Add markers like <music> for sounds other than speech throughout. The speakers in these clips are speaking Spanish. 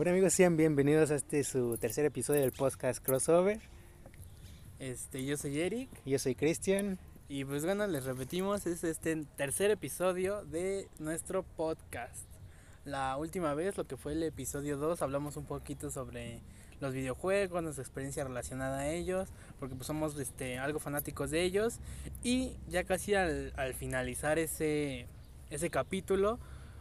Bueno amigos, sean bienvenidos a este su tercer episodio del podcast Crossover. Este, yo soy Eric. Yo soy Cristian. Y pues bueno, les repetimos, es este tercer episodio de nuestro podcast. La última vez, lo que fue el episodio 2, hablamos un poquito sobre los videojuegos, nuestra experiencia relacionada a ellos, porque pues somos este, algo fanáticos de ellos. Y ya casi al, al finalizar ese, ese capítulo,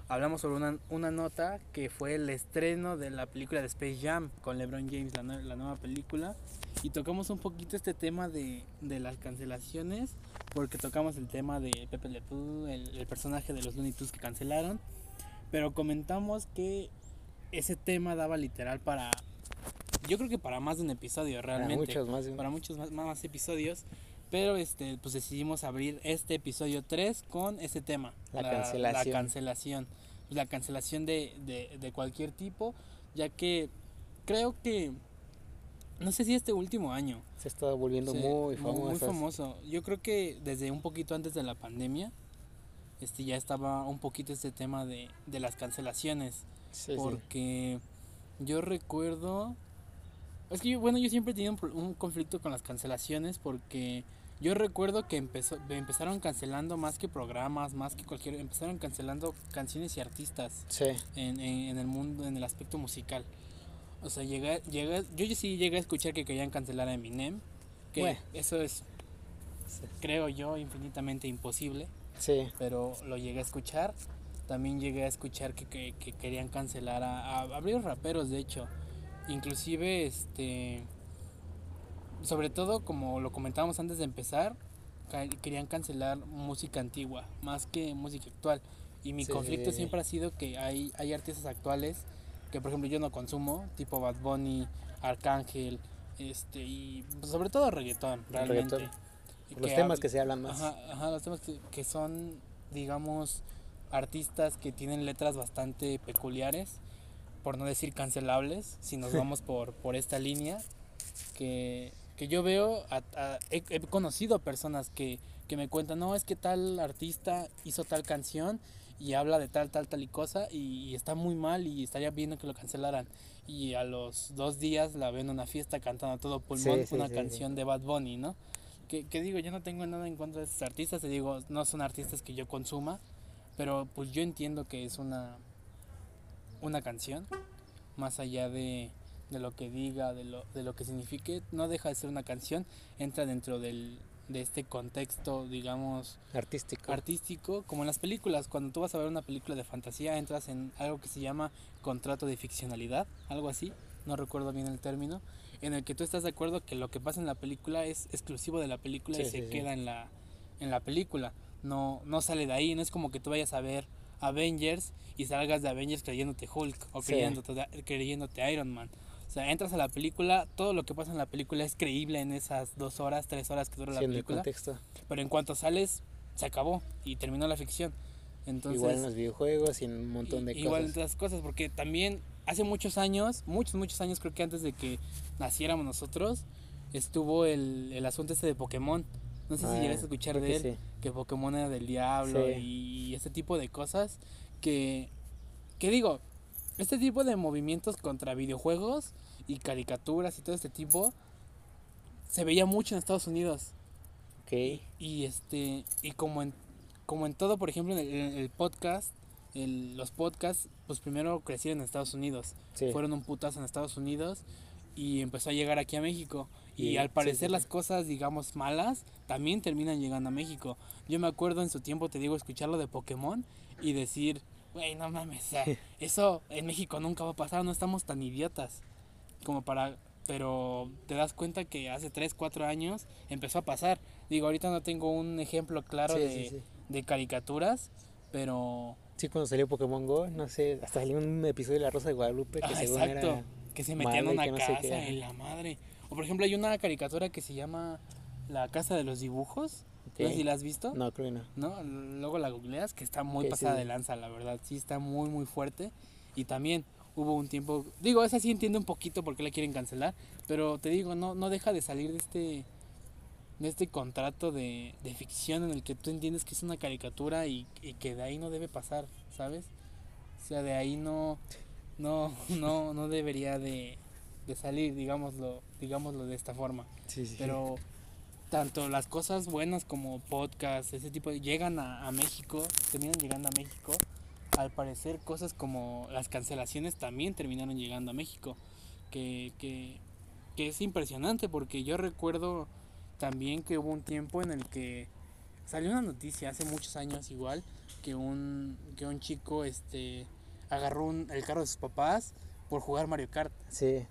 hablamos sobre una, una, nota que fue el estreno de la película de Space Jam con LeBron James, la, la nueva película. Y tocamos un poquito este tema de, de, las cancelaciones, porque tocamos el tema de Pepe Le Pew, el, el, personaje de los Looney Tunes que cancelaron. Pero comentamos que ese tema daba literal para. Yo creo que para más de un episodio realmente. Para muchos más. Para muchos más, más episodios. Pero este, pues decidimos abrir este episodio 3 con ese tema. La, la cancelación. La cancelación. La cancelación de, de, de, cualquier tipo, ya que creo que, no sé si este último año. Se está volviendo sí, muy famoso. Muy famoso. Yo creo que desde un poquito antes de la pandemia, este ya estaba un poquito este tema de, de las cancelaciones. Sí, porque sí. yo recuerdo... Es que yo, bueno, yo siempre he tenido un, un conflicto con las cancelaciones porque yo recuerdo que empezó, empezaron cancelando más que programas, más que cualquier... Empezaron cancelando canciones y artistas sí. en, en, en, el mundo, en el aspecto musical. O sea, llegué, llegué, yo sí llegué a escuchar que querían cancelar a Eminem. Que bueno. eso es, creo yo, infinitamente imposible. Sí. Pero lo llegué a escuchar. También llegué a escuchar que, que, que querían cancelar a, a, a varios raperos, de hecho. Inclusive, este sobre todo como lo comentábamos antes de empezar, querían cancelar música antigua más que música actual. Y mi sí. conflicto siempre ha sido que hay, hay artistas actuales que por ejemplo yo no consumo, tipo Bad Bunny, Arcángel, este y sobre todo reggaetón, realmente. Reggaetón. Los temas que se hablan más. Ajá, ajá los temas que, que son, digamos, artistas que tienen letras bastante peculiares, por no decir cancelables, si nos <laughs> vamos por, por esta línea, que que yo veo, a, a, he, he, conocido personas que, que, me cuentan, no, es que tal artista hizo tal canción y habla de tal, tal, tal y cosa y, y, está muy mal y estaría viendo que lo cancelaran. Y a los dos días la ven en una fiesta cantando a todo pulmón sí, sí, una sí, canción de Bad Bunny, ¿no? Que, que, digo, yo no tengo nada en contra de esos artistas, te digo, no son artistas que yo consuma, pero pues yo entiendo que es una, una canción, más allá de de lo que diga, de lo, de lo que signifique, no deja de ser una canción, entra dentro del, de este contexto, digamos, artístico. artístico, como en las películas, cuando tú vas a ver una película de fantasía, entras en algo que se llama contrato de ficcionalidad, algo así, no recuerdo bien el término, en el que tú estás de acuerdo que lo que pasa en la película es exclusivo de la película sí, y se sí, queda sí. en la en la película, no no sale de ahí, no es como que tú vayas a ver Avengers y salgas de Avengers creyéndote Hulk o creyéndote, creyéndote Iron Man. O sea, entras a la película, todo lo que pasa en la película es creíble en esas dos horas, tres horas que dura sí, la película. Pero en cuanto sales, se acabó y terminó la ficción. Entonces, igual en los videojuegos y en un montón de igual cosas. Igual en otras cosas, porque también hace muchos años, muchos, muchos años, creo que antes de que naciéramos nosotros, estuvo el, el asunto este de Pokémon. No sé ah, si llegaste a escuchar de él, que, sí. que Pokémon era del diablo sí. y este tipo de cosas que, que digo, este tipo de movimientos contra videojuegos y caricaturas y todo este tipo se veía mucho en Estados Unidos. Ok. Y, y este y como en como en todo, por ejemplo, en el, en el podcast, el, los podcasts, pues primero crecieron en Estados Unidos. Sí. Fueron un putazo en Estados Unidos y empezó a llegar aquí a México. Y, y al parecer sí, las cosas, digamos, malas, también terminan llegando a México. Yo me acuerdo en su tiempo, te digo, escucharlo de Pokémon y decir, güey, no mames, o sea, eso en México nunca va a pasar, no estamos tan idiotas como para pero te das cuenta que hace 3, 4 años empezó a pasar. Digo, ahorita no tengo un ejemplo claro sí, de, sí, sí. de, caricaturas, pero... Sí, cuando salió Pokémon Go, no sé, hasta salió un episodio de La Rosa de Guadalupe que ah, según exacto, era que se metían en una no casa en la madre. O por ejemplo hay una caricatura que se llama La Casa de los Dibujos. Okay. No sé si la has visto. No, creo que no. No, luego la googleas, que está muy okay, pasada sí. de lanza, la verdad. Sí, está muy, muy fuerte. Y también hubo un tiempo, digo, esa sí entiendo un poquito por qué la quieren cancelar, pero te digo, no, no deja de salir de este de este contrato de, de ficción en el que tú entiendes que es una caricatura y, y, que de ahí no debe pasar, ¿sabes? O sea, de ahí no... no, <laughs> no, no debería de, de salir, digámoslo, digámoslo de esta forma. Sí, sí. Pero tanto las cosas buenas como podcast, ese tipo, de, llegan a, a México, terminan llegando a México. Al parecer cosas como las cancelaciones también terminaron llegando a México. Que, que, que es impresionante porque yo recuerdo también que hubo un tiempo en el que salió una noticia hace muchos años igual que un, que un chico este, agarró un- el carro de sus papás por jugar Mario Kart. Sí,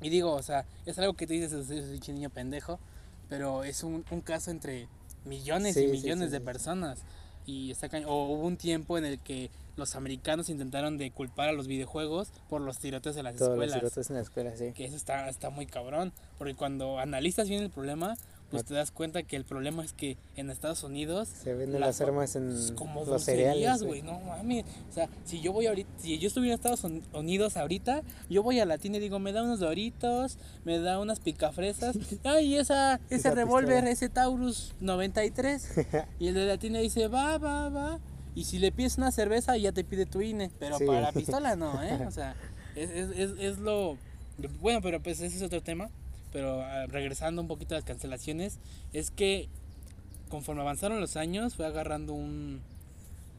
Y digo, o sea, es algo que te dices, es un niño pendejo, pero es un, un caso entre millones Sí, y millones sí, de sí. personas. Y está. O hubo un tiempo en el que los americanos intentaron de culpar a los videojuegos por los tiroteos de las todos los escuelas. tiroteos en la escuela, sí. Que eso está, está muy cabrón. Porque cuando analizas bien el problema, pues te das cuenta que el problema es que en Estados Unidos Se venden la- las armas en es como los cereales. güey, no mames. O sea, si yo voy ahorita, si yo estuviera en Estados Un- Unidos ahorita, yo voy a la tienda y digo, me da unos doritos, me da unas picafresas. <laughs> Ay, esa, ese Esa revólver, ese Taurus 93. <laughs> y el de la tienda dice, va, va, va. Y si le pides una cerveza, ya te pide tu INE. Pero Sí. para la pistola <laughs> no, ¿eh? O sea, es, es, es, es lo... Bueno, pero pues ese es otro tema. Pero ah, regresando un poquito a las cancelaciones, es que conforme avanzaron los años fue agarrando un,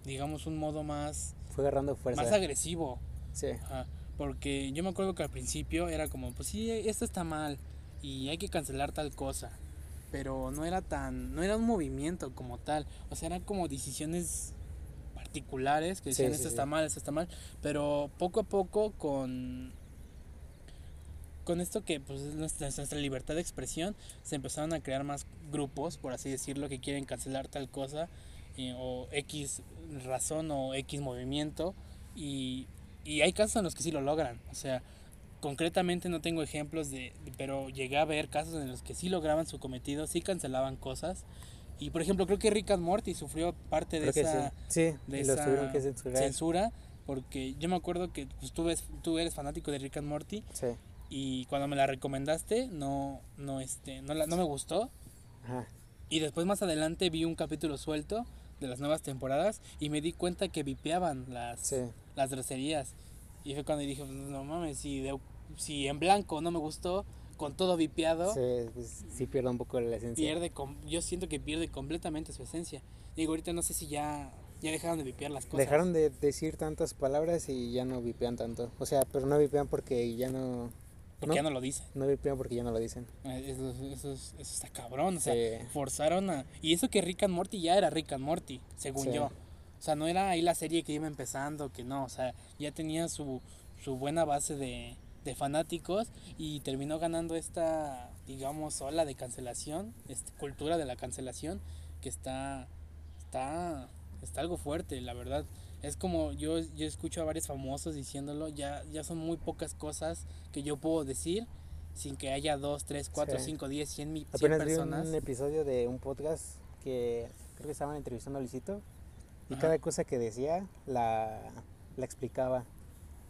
digamos, un modo más, Fue agarrando fuerza. más agresivo. Sí, Ajá, porque yo me acuerdo que al principio era como, pues sí, esto está mal y hay que cancelar tal cosa. Pero no era tan, no era un movimiento como tal. O sea, eran como decisiones particulares que decían Sí, sí, esto sí. está mal, esto está mal. Pero poco a poco con con esto que pues es nuestra, nuestra libertad de expresión se empezaron a crear más grupos por así decirlo que quieren cancelar tal cosa eh, o x razón o x movimiento y, y hay casos en los que sí lo logran. O sea concretamente no tengo ejemplos de pero llegué a ver casos en los que sí lograban su cometido sí cancelaban cosas. Y por ejemplo creo que Rick and Morty sufrió parte de creo esa sí. Sí, de esa que censura porque yo me acuerdo que pues, tú, ves, tú eres fanático de Rick and Morty. Sí, y cuando me la recomendaste no no este no, la, no me gustó ajá. y después más adelante vi un capítulo suelto de las nuevas temporadas y me di cuenta que vipeaban las Sí, las groserías y fue cuando dije pues, no mames si de- si en blanco no me gustó con todo vipeado sí, pues, sí pierde un poco la esencia. pierde com- yo siento que pierde completamente su esencia digo ahorita no sé si ya ya dejaron de vipear las cosas Dejaron de decir tantas palabras y ya no vipean tanto. O sea, pero no vipean porque ya no... porque ¿no? ya no lo dicen No vipean porque ya no lo dicen. Eh, Eso, eso, es- eso está cabrón, o sea, Sí. forzaron a... Y eso que Rick and Morty ya era Rick and Morty, según Sí. yo. O sea, no era ahí la serie que iba empezando, que no, o sea, ya tenía su, su buena base de, de fanáticos y terminó ganando esta, digamos, ola de cancelación, esta cultura de la cancelación, que está, está, está algo fuerte, la verdad. Es como yo, yo escucho a varios famosos diciéndolo, ya, ya son muy pocas cosas que yo puedo decir sin que haya 2, 3, 4, Sí. 5, 10, 100, mil Apenas vi personas. un episodio de un podcast que creo que estaban entrevistando a Luisito y Ajá. cada cosa que decía la, la explicaba.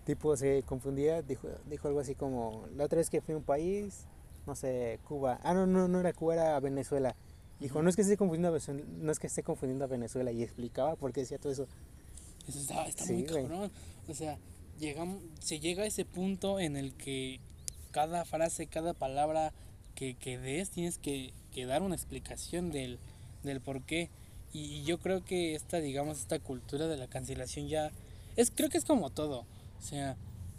Tipo, se confundía, dijo, dijo algo así como, la otra vez que fui a un país, no sé, Cuba. Ah, no, no, no era Cuba, era Venezuela. Dijo, no es que esté confundiendo a Venezuela, no es que esté confundiendo a Venezuela y explicaba por qué decía todo eso. Eso está, está Sí, muy cabrón. O sea, llegamos, se llega a ese punto en el que cada frase, cada palabra que, que des, tienes que, que dar una explicación del, del por qué. Y, y yo creo que esta, digamos, esta cultura de la cancelación ya... Es, creo que es como todo. O sea,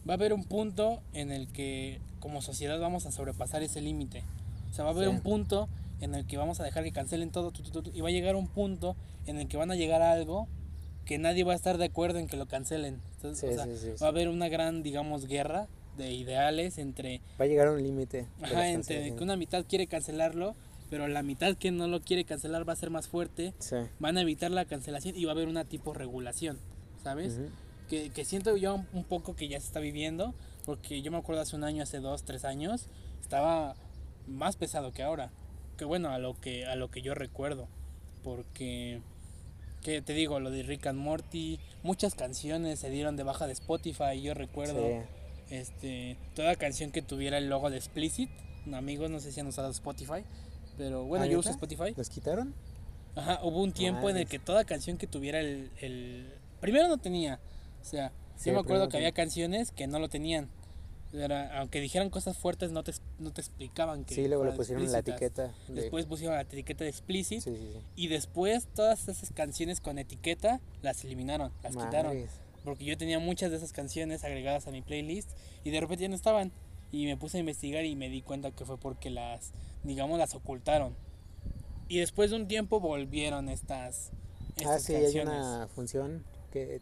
va a haber un punto en el que como sociedad vamos a sobrepasar ese límite. O sea, va a haber Sí. un punto en el que vamos a dejar que cancelen todo tu, tu, y va a llegar un punto en el que van a llegar a algo que nadie va a estar de acuerdo en que lo cancelen. Entonces, Sí, o sea, sí, sí, va a haber una gran, digamos, guerra de ideales entre, Va a llegar a un límite. ajá, entre que una mitad quiere cancelarlo, pero la mitad que no lo quiere cancelar va a ser más fuerte, Sí. van a evitar la cancelación y va a haber una tipo regulación, ¿sabes? Que, que siento yo un- un poco que ya se está viviendo, porque yo me acuerdo hace un año, hace dos, tres años, estaba más pesado que ahora. Que bueno, a lo que, a lo que yo recuerdo. Porque, que te digo, lo de Rick and Morty, muchas canciones se dieron de baja de Spotify, yo recuerdo. Sí. Este, toda canción que tuviera el logo de Explicit, amigos, no sé si han usado Spotify, pero bueno, ¿Ah, yo uso? Spotify. ¿Los quitaron? Ajá, hubo un tiempo en el que toda canción que tuviera el, el... Primero no tenía, o sea, Sí, me acuerdo que había canciones que no lo tenían. Era, aunque dijeran cosas fuertes, no te, no te explicaban que. Sí, luego le pusieron la etiqueta. De... Después pusieron la etiqueta de explicit. Sí, sí, y después todas esas canciones con etiqueta las eliminaron, las quitaron. Porque yo tenía muchas de esas canciones agregadas a mi playlist y de repente ya no estaban. Y me puse a investigar y me di cuenta que fue porque las, digamos, las ocultaron. Y después de un tiempo volvieron estas. estas ah, sí, hay una función que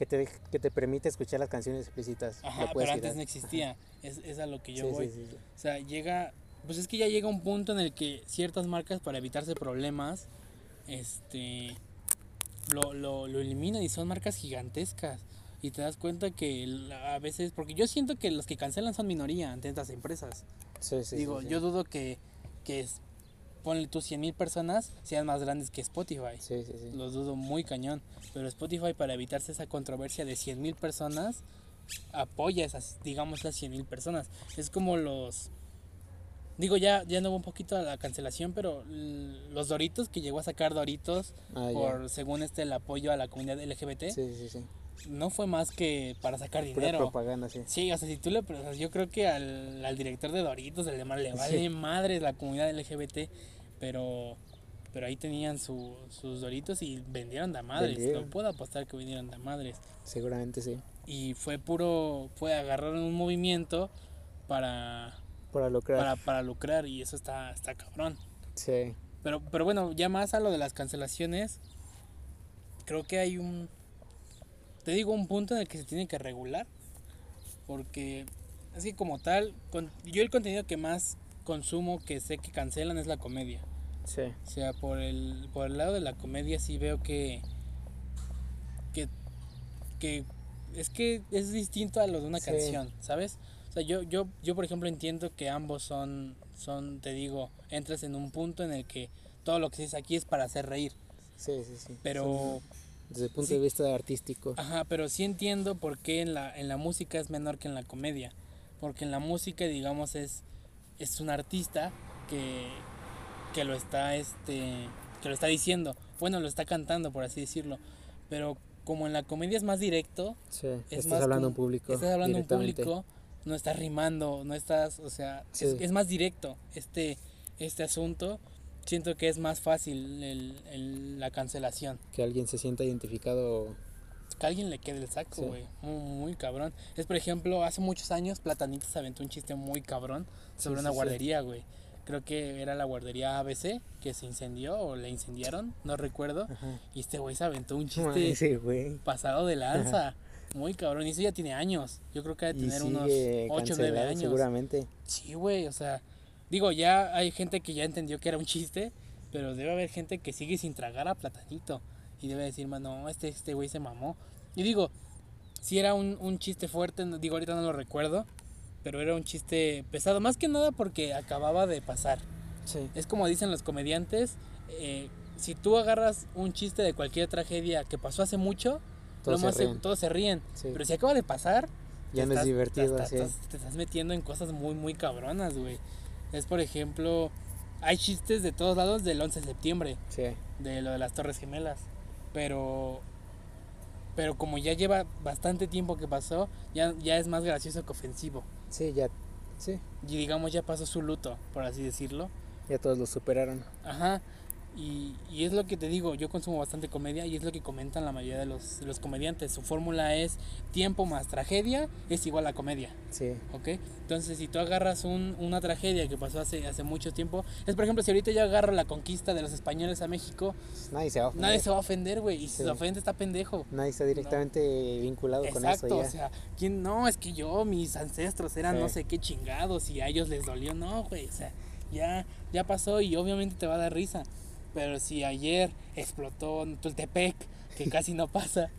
que te, que te permite escuchar las canciones explícitas. Ajá, pero antes no existía. Es, es, a lo que yo voy. o sea, llega. Pues es que ya llega un punto en el que ciertas marcas, para evitarse problemas, este. Lo, lo, lo eliminan y son marcas gigantescas. Y te das cuenta que a veces. Porque yo siento que los que cancelan son minoría ante estas empresas. Sí, sí. Digo, yo dudo que, que es, ponle tú 100 mil personas sean más grandes que Spotify. Sí, sí, sí. Los dudo muy cañón. Pero Spotify, para evitarse esa controversia de 100 mil personas, apoya esas, digamos, las 100 mil personas. Es como los. Digo, ya, ya no hubo un poquito a la cancelación, pero los Doritos, que llegó a sacar Doritos ah, por, según este, el apoyo a la comunidad LGBT. Sí, sí, sí no fue más que para sacar dinero. propaganda, sí. Sí, o sea, si tú le yo creo que al, al director de Doritos, el de Mar, le vale madre la comunidad LGBT, pero pero ahí tenían su, sus Doritos y vendieron de madres. No puedo apostar que vendieron de madres. Seguramente sí. Y fue puro, fue agarrar un movimiento para para lucrar. Para, para lucrar y eso está, está cabrón. Sí. Pero, pero bueno, ya más a lo de las cancelaciones, creo que hay un, te digo, un punto en el que se tiene que regular. Porque así como tal, con, yo el contenido que más consumo, que sé que cancelan, es la comedia. Sí. O sea, por el, por el lado de la comedia sí veo que, que, que es que es distinto a lo de una canción, ¿sabes? O sea, yo, yo, yo por ejemplo entiendo que ambos son, son, te digo, entras en un punto en el que todo lo que dices aquí es para hacer reír. Sí, sí, sí. Pero desde el punto de vista artístico. Ajá, pero sí entiendo por qué en la, en la música es menor que en la comedia. Porque en la música, digamos, es, es un artista que, que lo está este que lo está diciendo. Bueno, lo está cantando, por así decirlo. Pero como en la comedia es más directo, sí, estás hablando en público. Estás hablando en público, no estás rimando, no estás, o sea, es, es, más directo este, este asunto siento que es más fácil el, la cancelación. Que alguien se sienta identificado. Que alguien le quede el saco, güey. Muy, cabrón. Es, por ejemplo, hace muchos años Platanito se aventó un chiste muy cabrón sobre una guardería, güey. Creo que era la guardería ABC que se incendió o le incendiaron, no recuerdo. Y este güey se aventó un chiste pasado de lanza. Muy cabrón. Y eso ya tiene años. Yo creo que debe tener unos 8 o 9 años. Seguramente. Sí, güey. O sea, Digo, ya hay gente que ya entendió que era un chiste, pero debe haber gente que sigue sin tragar a Platanito. Y debe decir, no, este, este güey se mamó. Y digo, si era un, un chiste fuerte, digo, ahorita no lo recuerdo, pero era un chiste pesado, más que nada porque acababa de pasar. Sí. Es como dicen los comediantes, eh, si tú agarras un chiste de cualquier tragedia que pasó hace mucho, todos, se, ríen. todos se ríen. Pero si acaba de pasar, ya no es divertido. Te, te, estás metiendo en cosas muy, muy cabronas, güey es por ejemplo, hay chistes de todos lados del 11 de septiembre. Sí. De lo de las Torres Gemelas. Pero pero como ya lleva bastante tiempo que pasó, ya, ya es más gracioso que ofensivo. Sí, ya. Sí. Y digamos ya pasó su luto, por así decirlo. Ya todos lo superaron. Ajá. Y, y, es lo que te digo, yo consumo bastante comedia y es lo que comentan la mayoría de los, los comediantes. Su fórmula es tiempo más tragedia es igual a comedia. Sí. ¿Ok? Entonces, si tú agarras un, una tragedia que pasó hace, hace mucho tiempo, es por ejemplo, si ahorita yo agarro la conquista de los españoles a México, nadie se va a ofender. Nadie se va a ofender, güey. Y si se ofende, está pendejo. Nadie está directamente vinculado con eso. Exacto, o sea, ¿quién? No, es que yo, mis ancestros eran no sé qué chingados y a ellos les dolió. No, güey, o sea, ya, ya pasó y obviamente te va a dar risa. Pero si ayer explotó en Tultepec, que <laughs> casi no pasa,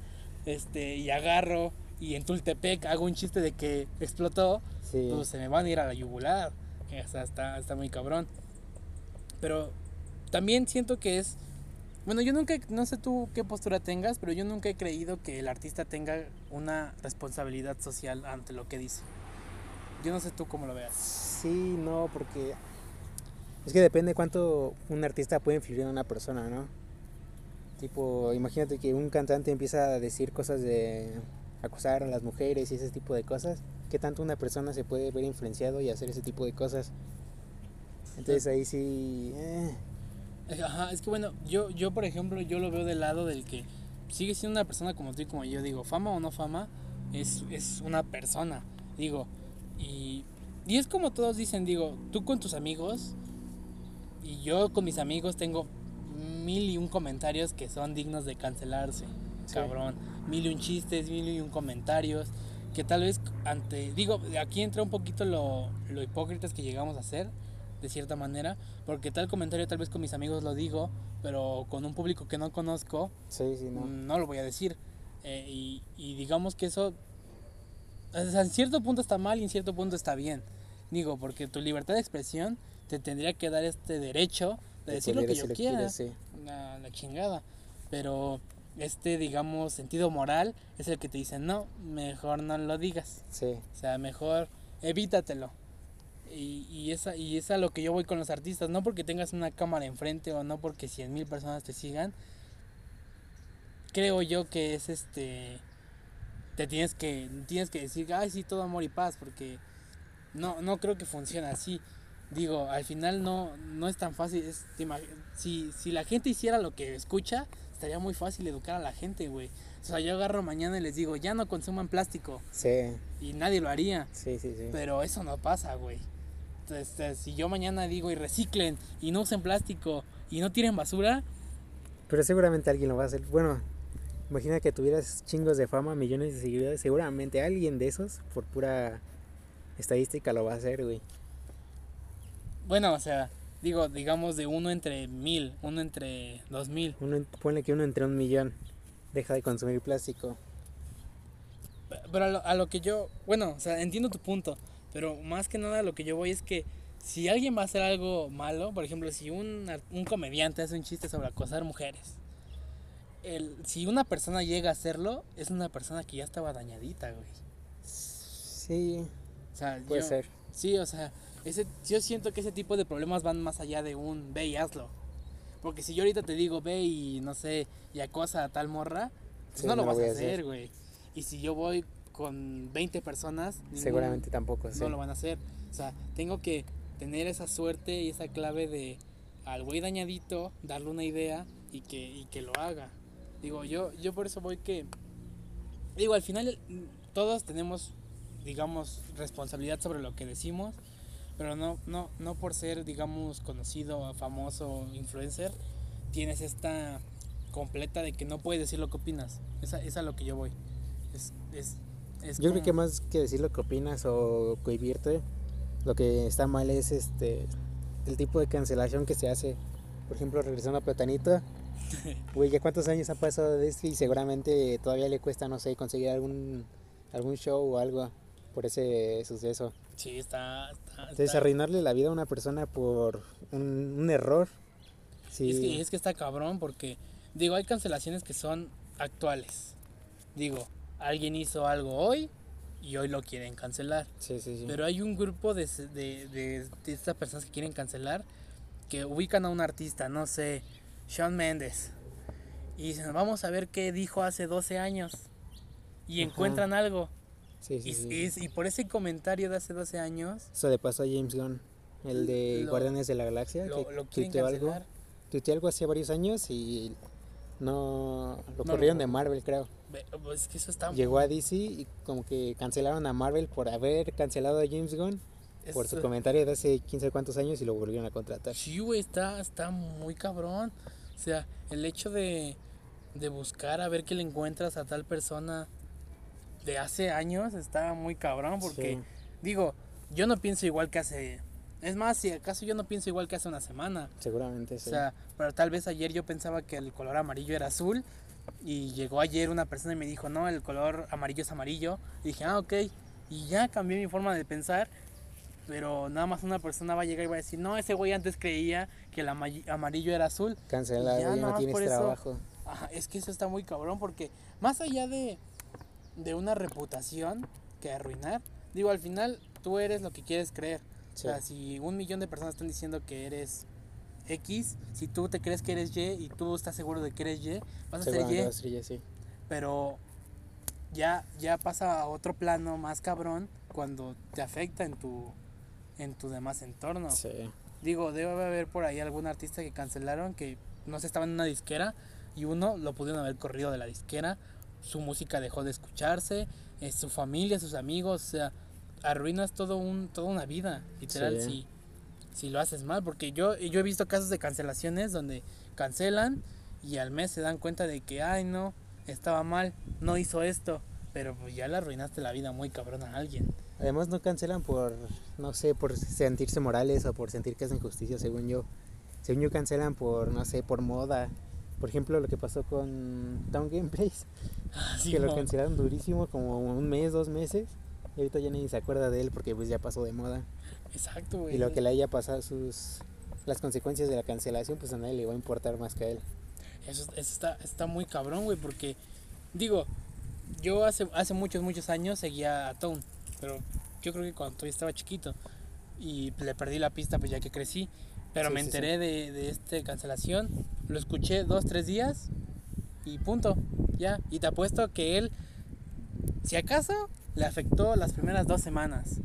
este, y agarro y en Tultepec hago un chiste de que explotó, pues se me van a ir a la yugular. O sea, está, está muy cabrón. Pero también siento que es. Bueno, yo nunca, no sé tú qué postura tengas, pero yo nunca he creído que el artista tenga una responsabilidad social ante lo que dice. Yo no sé tú cómo lo veas. Sí, no, porque es que depende cuánto un artista puede influir en una persona, ¿no? Tipo, imagínate que un cantante empieza a decir cosas de acosar a las mujeres y ese tipo de cosas, ¿qué tanto una persona se puede ver influenciado y hacer ese tipo de cosas? Entonces ahí sí... eh, Ajá, es que bueno, yo, yo por ejemplo, yo lo veo del lado del que sigue siendo una persona como tú y como yo, digo, fama o no fama, es, es una persona, digo, y, y es como todos dicen, digo, tú con tus amigos y yo con mis amigos tengo mil y un comentarios que son dignos de cancelarse, Sí. cabrón, mil y un chistes, mil y un comentarios, que tal vez ante, digo, aquí entra un poquito lo, lo hipócritas que llegamos a ser, de cierta manera, porque tal comentario tal vez con mis amigos lo digo, pero con un público que no conozco sí, sí, no. no, lo voy a decir. Eh, y, y digamos que eso, o sea, en cierto punto está mal y en cierto punto está bien. Digo, porque tu libertad de expresión te tendría que dar este derecho de De decir lo que yo quiera. sí. La, la chingada. Pero este, digamos, sentido moral es el que te dice, no, mejor no lo digas. Sí, O sea, mejor evítatelo. Y, y, esa, y es a lo que yo voy con los artistas. No porque tengas una cámara enfrente o no porque cien mil personas te sigan. Creo yo que es este. Te tienes que, tienes que decir, ay, sí, todo amor y paz. Porque no, no creo que funcione así. Digo, al final no, no es tan fácil. Es, si, si la gente hiciera lo que escucha, estaría muy fácil educar a la gente, güey. O sea, yo agarro mañana y les digo, ya no consuman plástico. sí, Y nadie lo haría. sí, sí, sí. Pero eso no pasa, güey. Entonces, si yo mañana digo y reciclen y no usen plástico y no tiren basura, Pero seguramente alguien lo va a hacer. Bueno, imagina que tuvieras chingos de fama, millones de seguidores. Seguramente alguien de esos, por pura estadística, lo va a hacer, güey. Bueno, o sea, digo, digamos de uno entre mil, uno entre dos mil. Uno, ponle que uno entre un millón deja de consumir plástico. Pero a lo, a lo que yo, bueno, o sea, entiendo tu punto, pero más que nada lo que yo voy es que si alguien va a hacer algo malo, por ejemplo, si un, un comediante hace un chiste sobre acosar mujeres, el, si una persona llega a hacerlo, es una persona que ya estaba dañadita, güey. Sí, O sea, puede yo- ser. Sí, o sea, ese, yo siento que ese tipo de problemas van más allá de un ve y hazlo. Porque si yo ahorita te digo ve y no sé, y acosa a tal morra, pues Sí, no lo no vas a hacer. güey. Y si yo voy con 20 personas, Seguramente tampoco, sí. no lo van a hacer. O sea, tengo que tener esa suerte y esa clave de al güey dañadito darle una idea y que, y que lo haga. Digo, yo, yo por eso voy que. Digo, al final todos tenemos, digamos, responsabilidad sobre lo que decimos, pero no, no, no por ser, digamos, conocido, famoso, influencer, tienes esta completa de que no puedes decir lo que opinas. Esa es a lo que yo voy. Es, es, es Yo creo como- que más que decir lo que opinas o cohibirte, lo que está mal es este el tipo de cancelación que se hace. Por ejemplo, regresando a Platanito, <laughs> güey, ya cuántos años ha pasado de esto y seguramente todavía le cuesta, no sé, conseguir algún algún show o algo por ese suceso. Sí, está. está- Entonces, está- arruinarle la vida a una persona por un, un error. Sí, Es, que, es que está cabrón porque, digo, hay cancelaciones que son actuales. Digo, alguien hizo algo hoy y hoy lo quieren cancelar. sí, sí, sí. Pero hay un grupo de, de, de, de estas personas que quieren cancelar que ubican a un artista, no sé, Shawn Mendes. Y dicen, vamos a ver qué dijo hace 12 años. Y Ajá. encuentran algo. Sí, sí, Y, sí. y es- y por ese comentario de hace 12 años, Eso le pasó a James Gunn, el de Lo- Guardianes de la Galaxia, lo, que lo tuiteó algo. Tuiteó algo hace varios años y no lo No, corrieron no. de Marvel, creo. Pues que eso está... Llegó a DC y como que cancelaron a Marvel por haber cancelado a James Gunn por su es- comentario de hace 15 cuántos años y lo volvieron a contratar. Sí, güey, está, está muy cabrón. O sea, el hecho de, de buscar a ver qué le encuentras a tal persona de hace años está muy cabrón porque, Sí. digo, yo no pienso igual que hace... Es más, si acaso yo no pienso igual que hace una semana. Seguramente O sí. sea, pero tal vez ayer yo pensaba que el color amarillo era azul y llegó ayer una persona y me dijo, no, el color amarillo es amarillo. Y dije, ah, ok. Y ya cambié mi forma de pensar, pero nada más una persona va a llegar y va a decir, no, ese güey antes creía que el ama- amarillo era azul. Cancelado, ya ya, no tienes por eso- trabajo. Es que eso está muy cabrón porque más allá de, de una reputación que arruinar, digo, al final tú eres lo que quieres creer. Sí. O sea, si un millón de personas están diciendo que eres X, si tú te crees que eres Y y tú estás seguro de que eres Y, vas a ser Y. va a ser Y, sí. Pero ya, ya pasa a otro plano más cabrón cuando te afecta en tu, en tu demás entorno. Sí. Digo, debe haber por ahí algún artista que cancelaron que no se estaba en una disquera y uno lo pudieron haber corrido de la disquera, su música dejó de escucharse, eh, su familia, sus amigos, o sea, arruinas todo un, toda una vida, literal, Sí. si, si lo haces mal, porque yo, yo he visto casos de cancelaciones donde cancelan y al mes se dan cuenta de que, ay no, estaba mal, no hizo esto, pero pues ya le arruinaste la vida muy cabrón a alguien. Además no cancelan por, no sé, por sentirse morales o por sentir que hacen justicia, según yo. Según yo cancelan por, no sé, por moda. Por ejemplo, lo que pasó con Town Gameplays, Así que lo cancelaron durísimo, como un mes, dos meses. Y ahorita ya nadie se acuerda de él porque pues ya pasó de moda. Exacto, güey. Y lo que le haya pasado sus las consecuencias de la cancelación, pues a nadie le va a importar más que a él. Eso, eso está, está muy cabrón, güey, porque, digo, yo hace, hace muchos, muchos años seguía a Tone, pero yo creo que cuando todavía estaba chiquito y le perdí la pista, pues ya que crecí, pero Sí, me sí, sí. enteré de, de esta cancelación, lo escuché dos, tres días y punto, ya, y te apuesto que él, si acaso, le afectó las primeras dos semanas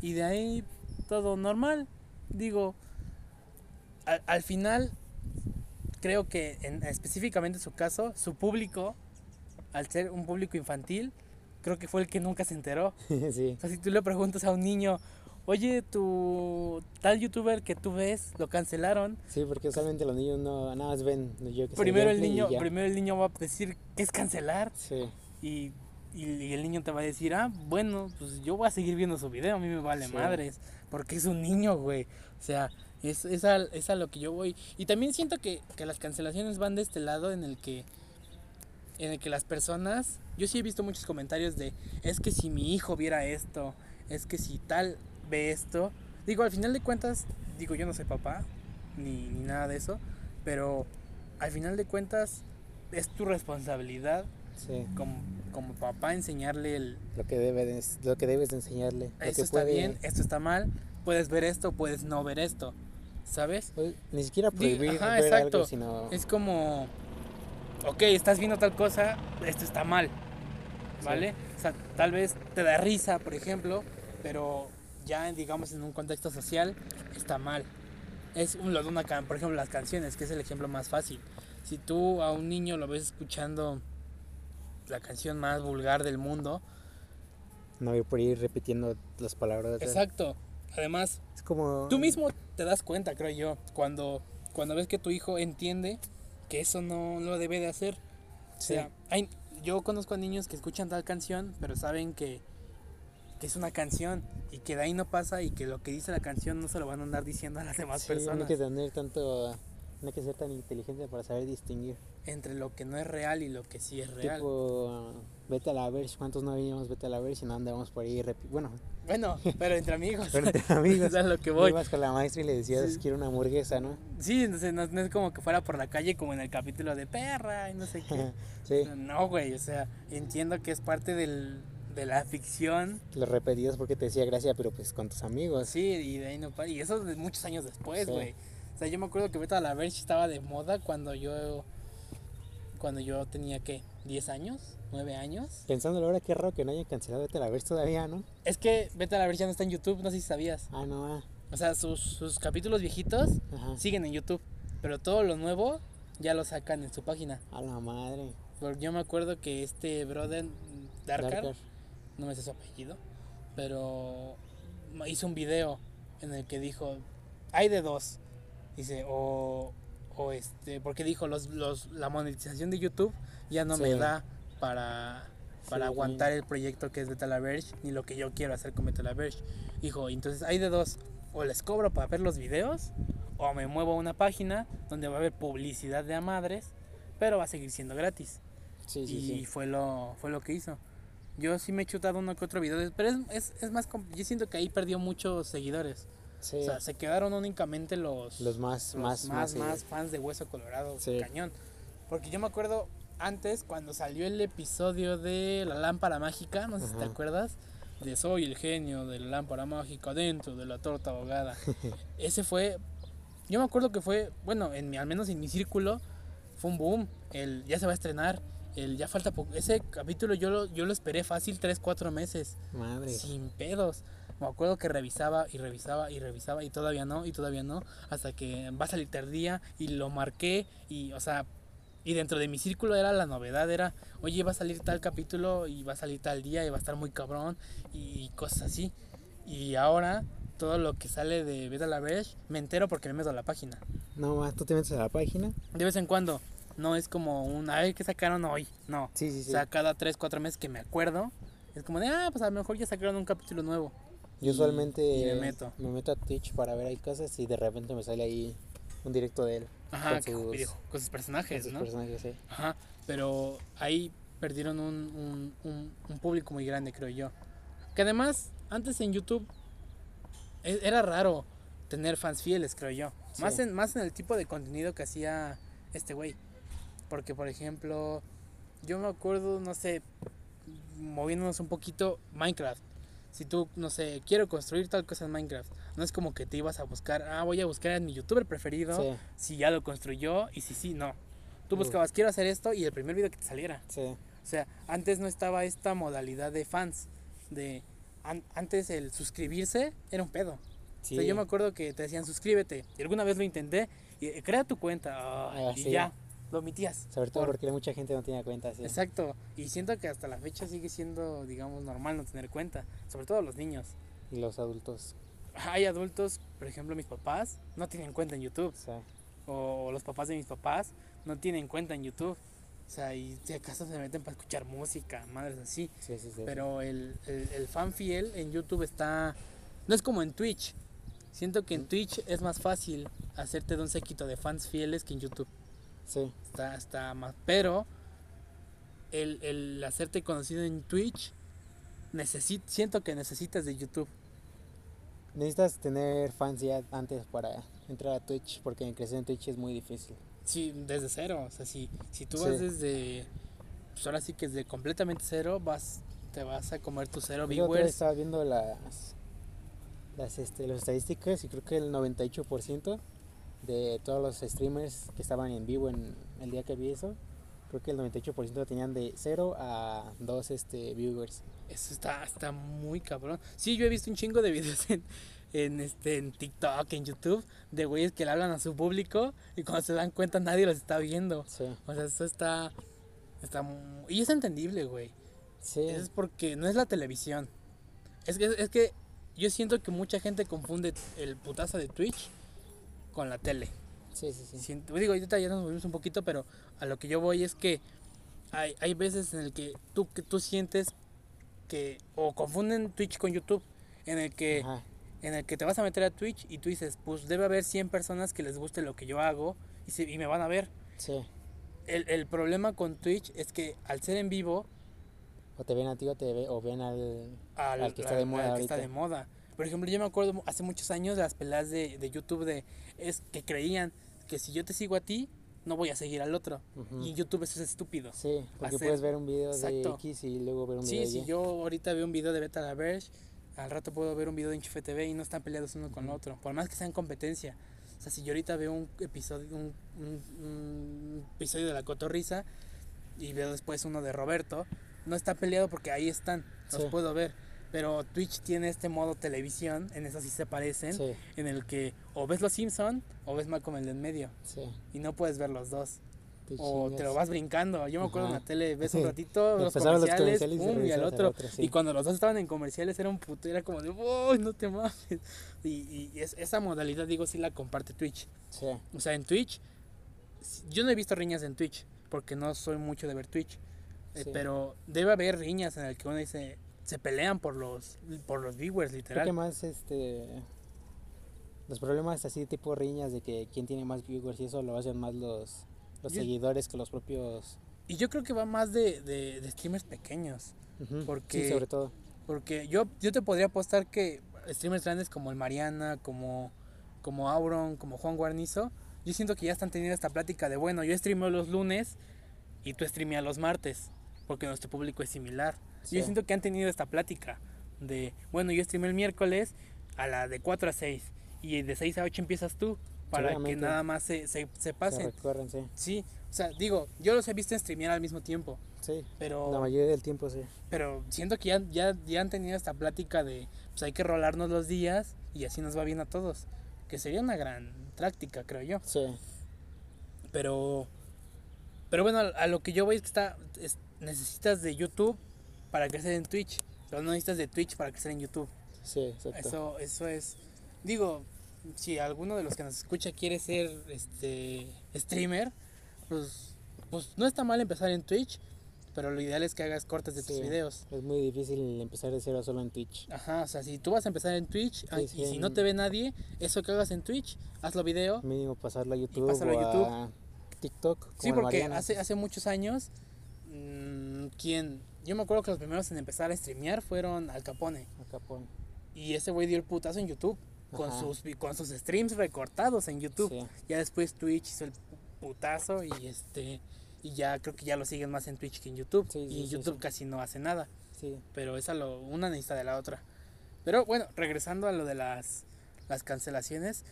y de ahí todo normal, digo, al, al final creo que en, específicamente en su caso, su público, al ser un público infantil, creo que fue el que nunca se enteró. <laughs> sí. O sea, si tú le preguntas a un niño, oye, tu tal youtuber que tú ves, lo cancelaron, Sí, porque usualmente los niños no nada más ven yo que primero el niño, primero el niño va a decir que es cancelar Sí. y, y, y el niño te va a decir, ah, bueno, pues yo voy a seguir viendo su video, a mí me vale Sí. madres, porque es un niño, güey. O sea, es, es, a, es a lo que yo voy. Y también siento que, que las cancelaciones van de este lado en el que en el que las personas, yo sí he visto muchos comentarios de, es que si mi hijo viera esto, es que si tal ve esto, digo, al final de cuentas, digo, yo no soy papá, ni, ni nada de eso, pero al final de cuentas es tu responsabilidad Sí. como, como papá enseñarle el, Lo que debes lo que debes de enseñarle. Esto está puede- bien, esto está mal, puedes ver esto, puedes no ver esto, ¿sabes? pues, ni siquiera prohibir ajá, ver exacto. algo, sino Es como, ok, estás viendo tal cosa, esto está mal, ¿vale? O sea, tal vez te da risa, por ejemplo, pero ya digamos en un contexto social está mal. Es un, una por ejemplo, las canciones, que es el ejemplo más fácil. Si tú a un niño lo ves escuchando la canción más vulgar del mundo, no ir por ir repitiendo las palabras. exacto. Además, Es como Tú mismo te das cuenta, creo yo, cuando, cuando ves que tu hijo entiende que eso no lo debe de hacer. O Sí. sea, hay, yo conozco a niños que escuchan tal canción, pero saben que, que es una canción y que de ahí no pasa y que lo que dice la canción no se lo van a andar diciendo a las demás sí, no hay personas. que tener tanto no hay que ser tan inteligente para saber distinguir. Entre lo que no es real y lo que sí es real. Tipo, vete a la Verge, ¿cuántos no veíamos vete a la Verge y no andamos por ahí? Bueno, Bueno, pero entre amigos. pero entre <laughs> amigos. es lo que voy. Ibas con la maestra y le decías, Sí. quiero una hamburguesa, ¿no? Sí, entonces no, no es como que fuera por la calle como en el capítulo de perra y no sé qué. <laughs> sí, No, güey, o sea, entiendo que es parte del, de la ficción. lo repetías porque te decía gracia, pero pues con tus amigos. Sí, y de ahí no Y eso de muchos años después, Sí. güey. O sea, yo me acuerdo que Beta la Verge estaba de moda cuando yo. Cuando yo tenía, ¿qué? ¿10 años? ¿9 años? Pensándolo ahora, qué raro que no hayan cancelado Vete a la Verge todavía, ¿no? Es que Beta la Verge ya no está en YouTube, no sé si sabías. Ah, no, ah, O sea, sus, sus capítulos viejitos ajá. siguen en YouTube. Pero todo lo nuevo ya lo sacan en su página. A la madre. Porque yo me acuerdo que este brother, Darkar, Darkar. No me sé su apellido, pero hizo un video en el que dijo, hay de dos, dice, o, o este, porque dijo, los, los, la monetización de YouTube ya no me da para, para Sí, aguantar el proyecto que es Beta la Verge, ni lo que yo quiero hacer con Beta la Verge. Dijo, entonces hay de dos, o les cobro para ver los videos, o me muevo a una página donde va a haber publicidad de a madres, pero va a seguir siendo gratis Sí, sí, y sí. fue lo fue lo que hizo. Yo sí me he chutado uno que otro video, de- pero es, es, es más... Yo siento que ahí perdió muchos seguidores. Sí, O sea, se quedaron únicamente los, los más, los más, más, más, más, fans de Hueso Colorado, Sí. cañón. Porque yo me acuerdo antes, cuando salió el episodio de La Lámpara Mágica, no sé si te Ajá. acuerdas, de Soy el genio de la lámpara mágica dentro de la torta ahogada. <laughs> Ese fue... Yo me acuerdo que fue, bueno, en mi, al menos en mi círculo, fue un boom. El, ya se va a estrenar el ya falta poco. Ese capítulo yo lo, yo lo esperé fácil 3, 4 meses. Madre. Sin pedos. Me acuerdo que revisaba y revisaba y revisaba y todavía no, y todavía no. Hasta que va a salir tardía y lo marqué y, o sea, y dentro de mi círculo era la novedad, era, oye, va a salir tal capítulo y va a salir tal día y va a estar muy cabrón y cosas así. Y ahora todo lo que sale de Beta la Verge me entero porque me meto a la página. No más, tú te metes a la página. De vez en cuando. No es como un, a ver qué sacaron hoy. No. Sí, sí, sí. O sea, cada 3, 4 meses que me acuerdo. Es como de, ah, pues a lo mejor ya sacaron un capítulo nuevo. Yo usualmente y me meto. me meto a Twitch para ver ahí cosas y de repente me sale ahí un directo de él. Ajá, con sus- video- con sus personajes, con sus ¿no? personajes, sí. Ajá, pero ahí perdieron un, un, un, un público muy grande, creo yo. Que además, antes en YouTube e- era raro tener fans fieles, creo yo. Más, en, más en el tipo de contenido que hacía este güey. Porque, por ejemplo, yo me acuerdo, no sé, moviéndonos un poquito, Minecraft. Si tú, no sé, quiero construir tal cosa en Minecraft, no es como que te ibas a buscar, ah, voy a buscar a mi youtuber preferido, Sí, si ya lo construyó y si sí, no. Tú Uf. buscabas, quiero hacer esto y el primer video que te saliera. sí. O sea, antes no estaba esta modalidad de fans. De an- antes el suscribirse era un pedo. sí. O sea, yo me acuerdo que te decían suscríbete. Y alguna vez lo intenté y eh, crea tu cuenta. Ah, y sí. ya, lo omitías. Sobre todo Por- porque mucha gente no tiene cuenta, sí. Exacto. Y siento que hasta la fecha sigue siendo, digamos, normal no tener cuenta. Sobre todo los niños. Y los adultos, Hay adultos, por ejemplo, mis papás, no tienen cuenta en YouTube. o los papás de mis papás no tienen cuenta en YouTube. O sea, y si acaso se meten para escuchar música, madres así. sí, sí, sí. Pero el, el, el fan fiel en YouTube está. No es como en Twitch. Siento que en Twitch es más fácil hacerte de un séquito de fans fieles que en YouTube. Sí, Está, está más. Pero el, el hacerte conocido en Twitch, necesi- siento que necesitas de YouTube. necesitas tener fans ya antes para entrar a Twitch, porque crecer en Twitch es muy difícil. Sí, desde cero. O sea, si, si tú Sí. vas desde. Pues ahora sí que desde completamente cero, vas te vas a comer tu cero Yo viewers. estaba viendo las, las, este, las estadísticas y creo que el 98% de todos los streamers que estaban en vivo en el día que vi eso, creo que el 98% tenían de 0 a 2 este, viewers. Eso está, está muy cabrón. Sí, yo he visto un chingo de videos en, en, este, en TikTok, en YouTube, de güeyes que le hablan a su público y cuando se dan cuenta nadie los está viendo. Sí, O sea, eso está... está y es entendible, güey. sí, Es porque no es la televisión. Es que, es que yo siento que mucha gente confunde el putazo de Twitch con la tele. sí, sí, sí. Siento- digo, ahorita ya nos movimos un poquito, pero a lo que yo voy es que hay, hay veces en el que tú, que tú sientes que o confunden Twitch con YouTube, en el que Ajá, en el que te vas a meter a Twitch y tú dices, pues debe haber 100 personas que les guste lo que yo hago y, se- y me van a ver. sí. El, el problema con Twitch es que al ser en vivo, O te ven a ti o, te ve, o ven al... al, Al que está de moda al que está de moda. Por ejemplo, yo me acuerdo hace muchos años de las peleas de, de YouTube de es que creían que si yo te sigo a ti, no voy a seguir al otro. Ujú. Y en YouTube eso es estúpido. Sí, porque hacer- puedes ver un video Exacto. de X y luego ver un Sí, video si de Y. yo ahorita veo un video de Beta La Verge, al rato puedo ver un video de Enchufe TV y no están peleados uno con el otro, por más que sean competencia. O sea, si yo ahorita veo un episodio, un, un- un episodio de La Cotorrisa y veo después uno de Roberto, no está peleado porque ahí están, los Sí. puedo ver. Pero Twitch tiene este modo televisión, en eso sí se parecen, Sí, en el que o ves Los Simpson o ves Malcolm el de en medio sí. y no puedes ver los dos. te O te lo vas brincando. Yo me acuerdo en la tele, ves <laughs> un ratito, los Empezaban los comerciales, comerciales y al otro. otro, sí. Y cuando los dos estaban en comerciales era un puto, era como de, uy, no te mames. Y, y es- esa modalidad, digo, sí la comparte Twitch. Sí, O sea, en Twitch, yo no he visto riñas en Twitch, porque no soy mucho de ver Twitch. Eh. Pero debe haber riñas en el que uno dice, se pelean por los, por los viewers, creo literal. que más este... Los problemas así tipo riñas de que quién tiene más viewers y eso lo hacen más los, los Yo- seguidores que los propios... Y yo creo que va más de, de, de streamers pequeños. Porque- Sí, sobre todo. Porque yo, yo te podría apostar que streamers grandes como el Mariana, como, como Auron, como Juan Guarnizo, yo siento que ya están teniendo esta plática de, bueno, yo streameo los lunes y tú streameas los martes, porque nuestro público es similar. Sí. Yo siento que han tenido esta plática de, bueno, yo streameo el miércoles a la de 4 a 6 y de 6 a 8 empiezas tú, para que nada más se, se, se Se pasen. sí. Sí, o sea, digo, yo los he visto streamear al mismo tiempo, Sí, pero... la mayoría del tiempo sí. Pero siento que ya, ya, ya han tenido esta plática de, pues hay que rolarnos los días y así nos va bien a todos. Que sería una gran práctica, creo yo. Sí, Pero, pero bueno, a, a lo que yo voy es que está, es- necesitas de YouTube para crecer en Twitch. Pero no necesitas de Twitch para crecer en YouTube. sí, exacto. Eso, eso es, digo, si alguno de los que nos escucha quiere ser este streamer, pues, pues no está mal empezar en Twitch, pero lo ideal es que hagas cortes de tus videos. Es muy difícil empezar de cero solo en Twitch. Ajá, o sea, si tú vas a empezar en Twitch y sí, si no te ve nadie, eso que hagas en Twitch, hazlo video. Mínimo pasarlo a YouTube pasarlo a o YouTube. a TikTok. Como Sí, porque hace, hace muchos años, mm, quien, yo me acuerdo que los primeros en empezar a streamear fueron Al Capone. A Capón. Y ese güey dio el putazo en YouTube. Con sus, con sus streams recortados en YouTube. Sí. Ya después Twitch hizo el putazo y este y ya creo que ya lo siguen más en Twitch que en YouTube. Sí, y sí, YouTube casi no hace nada. Sí, Pero esa lo, una necesita de la otra. Pero bueno, regresando a lo de las, las cancelaciones.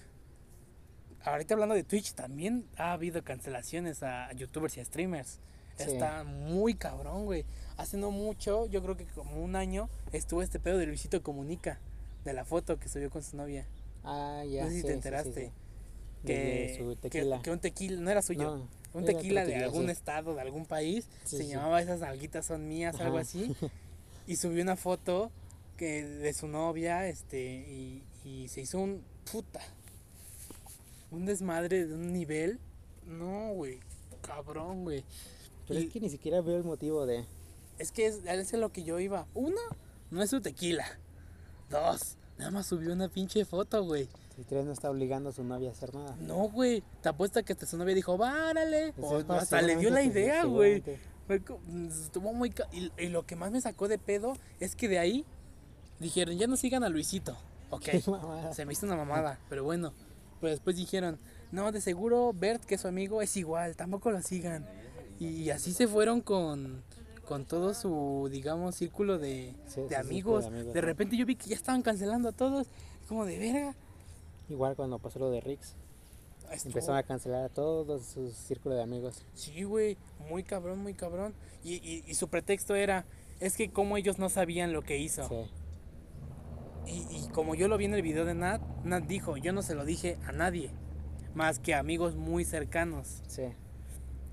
Ahorita hablando de Twitch, también ha habido cancelaciones a youtubers y a streamers. Está muy cabrón, güey. Hace no mucho, yo creo que como un año, estuvo este pedo de Luisito Comunica. De la foto que subió con su novia. Ah, ya. no sé si sí, te sí, enteraste. sí. Que, su que- tequila. Que, un tequila, no era suyo. No, un era tequila de algún estado, de algún país. Se llamaba Esas nalguitas son mías, algo así. <laughs> Y subió una foto que de su novia, este, y, y se hizo un puta. Un desmadre de un nivel. No, güey. Cabrón, güey. Pero Y- es que ni siquiera veo el motivo de. Es que es, es a lo que yo iba. Uno, no es su tequila. Dos, nada más subió una pinche foto, güey. Si tres no está obligando a su novia a hacer nada. No, güey. Te apuesta que hasta su novia dijo, várale. Pues O hasta le dio la idea, güey. co- Estuvo muy... Y, y lo que más me sacó de pedo es que de ahí dijeron, ya no sigan a Luisito. Ok, se me hizo una mamada, pero bueno. Pero después dijeron, no, de seguro Bert, que es su amigo, es igual, tampoco lo sigan. Y así se fueron con, con todo su, digamos, círculo de, Sí, de sí, amigos. círculo de amigos, De sí. repente yo vi que ya estaban cancelando a todos. Como de verga. Igual cuando pasó lo de Rix, Estuvo- empezaron a cancelar a todos sus círculos de amigos. Sí, güey, muy cabrón, muy cabrón. Y, y, y su pretexto era, es que como ellos no sabían lo que hizo. Sí, Y, y como yo lo vi en el video de Nat, Nat dijo, yo no se lo dije a nadie, más que a amigos muy cercanos. sí.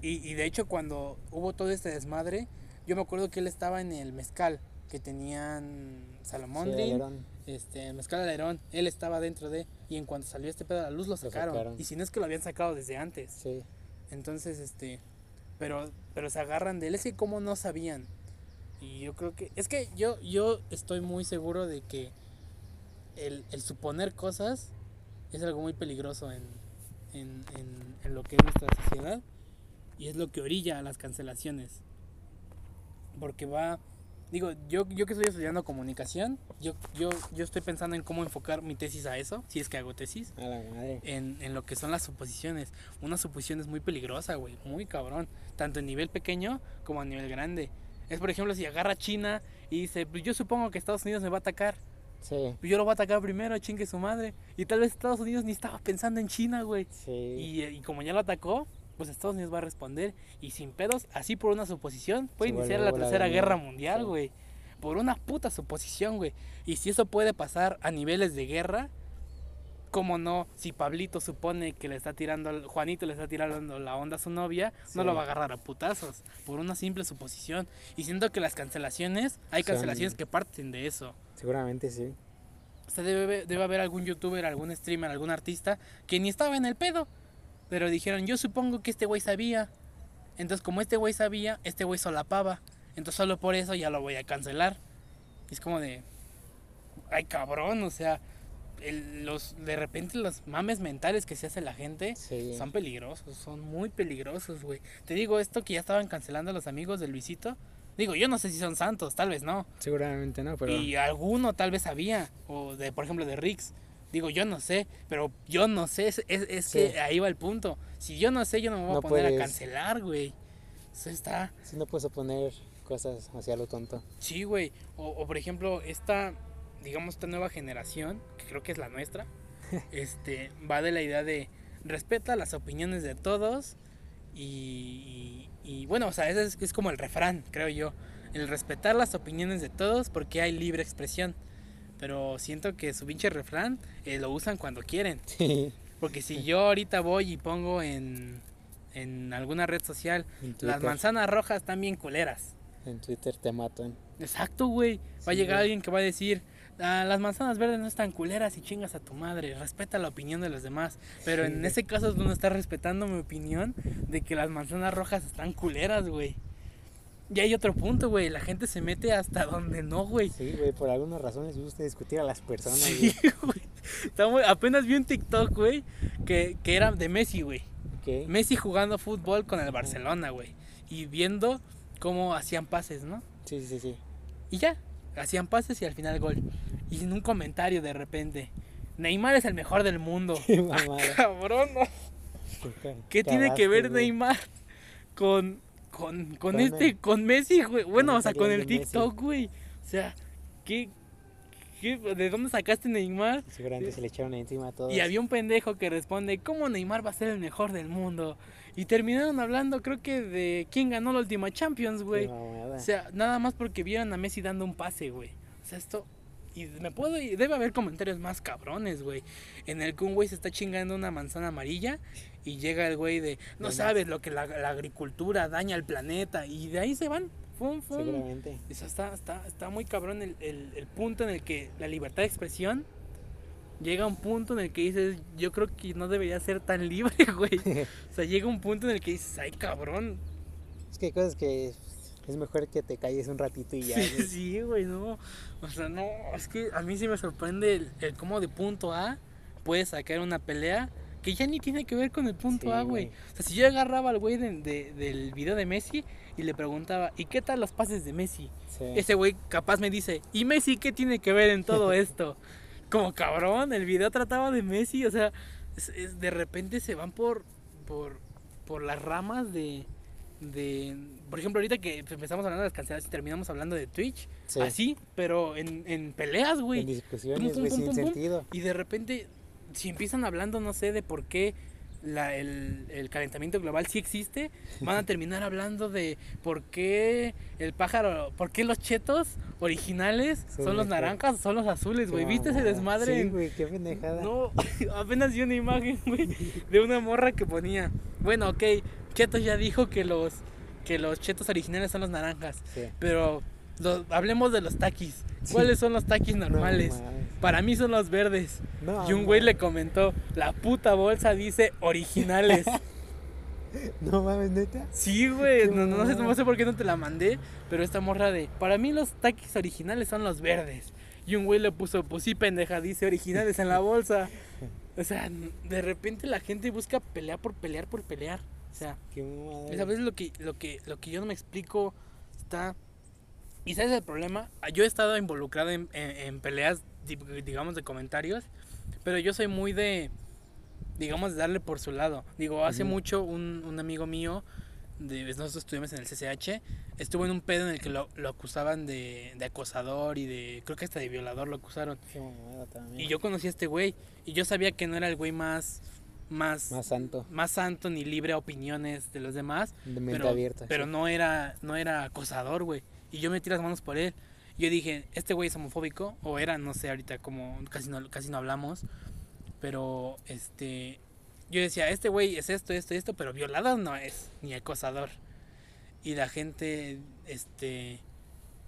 Y, y de hecho cuando hubo todo este desmadre, yo me acuerdo que él estaba en el mezcal, que tenían Salomón sí, este, el mezcal alerón, él estaba dentro de, y en cuanto salió este pedo a la luz lo sacaron. sacaron. Y si no es que lo habían sacado desde antes. Sí, Entonces, este, pero, pero se agarran de él, es que como no sabían. Y yo creo que, es que yo, yo estoy muy seguro de que el, el suponer cosas es algo muy peligroso en, en, en, en lo que es nuestra sociedad y es lo que orilla a las cancelaciones. Porque va, digo, yo, yo que estoy estudiando comunicación, yo, yo, yo estoy pensando en cómo enfocar mi tesis a eso, si es que hago tesis a la madre. en, en lo que son las suposiciones. Una suposición es muy peligrosa, güey, muy cabrón. Tanto a nivel pequeño como a nivel grande. Es, por ejemplo, si agarra China y dice, pues yo supongo que Estados Unidos me va a atacar. Sí, Pues yo lo voy a atacar primero, chingue su madre. Y tal vez Estados Unidos ni estaba pensando en China, güey. sí. Y, eh, y como ya lo atacó, pues Estados Unidos va a responder. Y sin pedos, así por una suposición, puede iniciar la tercera guerra mundial, Sí. güey. Por una puta suposición, güey. Y si eso puede pasar a niveles de guerra, ¿cómo no? Si Pablito supone que le está tirando, Juanito le está tirando la onda a su novia, no lo va a agarrar a putazos. Por una simple suposición. Y siento que las cancelaciones, hay Son- cancelaciones que parten de eso. Seguramente sí. O sea, debe, debe haber algún youtuber, algún streamer, algún artista que ni estaba en el pedo. Pero dijeron, yo supongo que este güey sabía. Entonces, como este güey sabía, este güey solapaba. Entonces, solo por eso ya lo voy a cancelar. Y es como de. Ay, cabrón, o sea. el- los, de repente los mames mentales que se hace la gente Sí. son peligrosos, son muy peligrosos, güey. Te digo esto que ya estaban cancelando a los amigos de Luisito. Digo, yo no sé si son santos, tal vez no. Seguramente no, pero. Y alguno tal vez sabía, o de, por ejemplo, de Rix. Digo, yo no sé, pero yo no sé, es, es, Sí. que ahí va el punto. Si yo no sé, yo no me voy No a poner a cancelar, güey. Eso está, Si no puedes oponer cosas hacia lo tonto. sí, güey. O, o, por ejemplo, esta, digamos, esta nueva generación, que creo que es la nuestra, <laughs> este, va de la idea de respeta las opiniones de todos Y, y, y bueno, o sea, ese es, es como el refrán, creo yo. El respetar las opiniones de todos porque hay libre expresión. Pero siento que su pinche refrán eh, lo usan cuando quieren. <laughs> Sí. Porque si yo ahorita voy y pongo en, en alguna red social, En las manzanas rojas están bien culeras. En Twitter te matan. Exacto, güey. Va a llegar güey. alguien que va a decir, "Ah, las manzanas verdes no están culeras y chingas a tu madre. Respeta la opinión de los demás. Pero Sí, en güey. ese caso es donde estás respetando mi opinión de que las manzanas rojas están culeras, güey. Y hay otro punto, güey. La gente se mete hasta donde no, güey. Sí, güey, por algunas razones les gusta discutir a las personas, Sí, güey. <laughs> Apenas vi un TikTok, güey, que, que era de Messi, güey. ¿Qué? Messi jugando fútbol con el Barcelona, güey. Y viendo cómo hacían pases, ¿no? Sí, sí, sí. Y ya, hacían pases y al final gol. Y en un comentario de repente, Neymar es el mejor del mundo. <laughs> Qué Ah, cabrón, ¿no? ¿Qué tiene que ver Neymar con, con, con este, con Messi, güey? Bueno, o sea, con el Messi. TikTok, güey. O sea, ¿qué, qué, ¿de dónde sacaste Neymar? Seguramente se le echaron encima a todos. Y había un pendejo que responde, ¿cómo Neymar va a ser el mejor del mundo? Y terminaron hablando, creo que de quién ganó la última Champions, güey. O sea, nada más porque vieron a Messi dando un pase, güey. O sea, esto. Y me puedo. y Debe haber comentarios más cabrones, güey. En el que un güey se está chingando una manzana amarilla. Y llega el güey de. No sabes lo que la, la agricultura daña al planeta. Y de ahí se van. Fum, fum. Seguramente. Eso está, está, está muy cabrón el, el- el punto en el que la libertad de expresión. Llega a un punto en el que dices, yo creo que no debería ser tan libre, <laughs> güey. O sea, llega un punto en el que dices, ay, cabrón, Es que hay cosas que es mejor que te calles un ratito y ya. Sí, sí, güey, no. O sea, no, es que a mí sí me sorprende el, el cómo de punto A puedes sacar una pelea que ya ni tiene que ver con el punto Sí, A, güey. O sea, si yo agarraba al güey de- de- del video de Messi y le preguntaba, ¿y qué tal los pases de Messi? Sí. Ese güey capaz me dice, ¿y Messi qué tiene que ver en todo <laughs> esto? Como cabrón, el video trataba de Messi, o sea, es- es- de repente se van por, por, por las ramas de, de... Por ejemplo, ahorita que empezamos hablando de las canceladas y terminamos hablando de Twitch, Sí. así, pero en, en peleas, En güey. discusiones, Pum, sin sentido. Y de repente, si empiezan hablando, no sé, de por qué la- el, el calentamiento global sí existe, van a <laughs> terminar hablando de por qué el pájaro, por qué los chetos originales Son son los naranjas o son los azules, güey. ¿Viste ese desmadre? Sí, güey, qué pendejada. no, <laughs> apenas vi una imagen, güey, de una morra que ponía, bueno, ok, Chetos ya dijo que los, que los chetos originales son los naranjas, Sí. pero hablemos de los taquis. Sí. ¿Cuáles son los taquis normales? No. Para mí son los verdes. No, Y un güey le comentó, la puta bolsa dice originales. <laughs> No mames, neta. Sí, güey, no, no sé, no mamada. sé por qué no te la mandé, pero esta morra de, para mí los taquis originales son los verdes. Y un güey le puso, pues sí, pendeja, dice originales en la <laughs> bolsa. O sea, de repente la gente busca pelear por pelear por pelear. O sea, Qué a veces lo que, lo que, lo que yo no me explico está... ¿Y sabes el problema? Yo he estado involucrado en, en- en peleas, di- digamos, de comentarios, pero yo soy muy de, digamos, de darle por su lado. Digo, hace mucho un, un amigo mío, de, nosotros estuvimos en el CCH, estuvo en un pedo en el que lo, lo acusaban de, de acosador y de, creo que hasta de violador lo acusaron. Qué también. Y yo conocí a este güey, y yo sabía que no era el güey más, más, Más santo. más santo ni libre a opiniones de los demás, De mente pero, abierta. pero sí. no era no era acosador, güey. Y yo metí las manos por él. Yo dije, este güey es homofóbico o era, no sé, ahorita como casi no casi no hablamos, pero este yo decía, este güey es esto, esto, esto, pero violador no es ni acosador. Y la gente este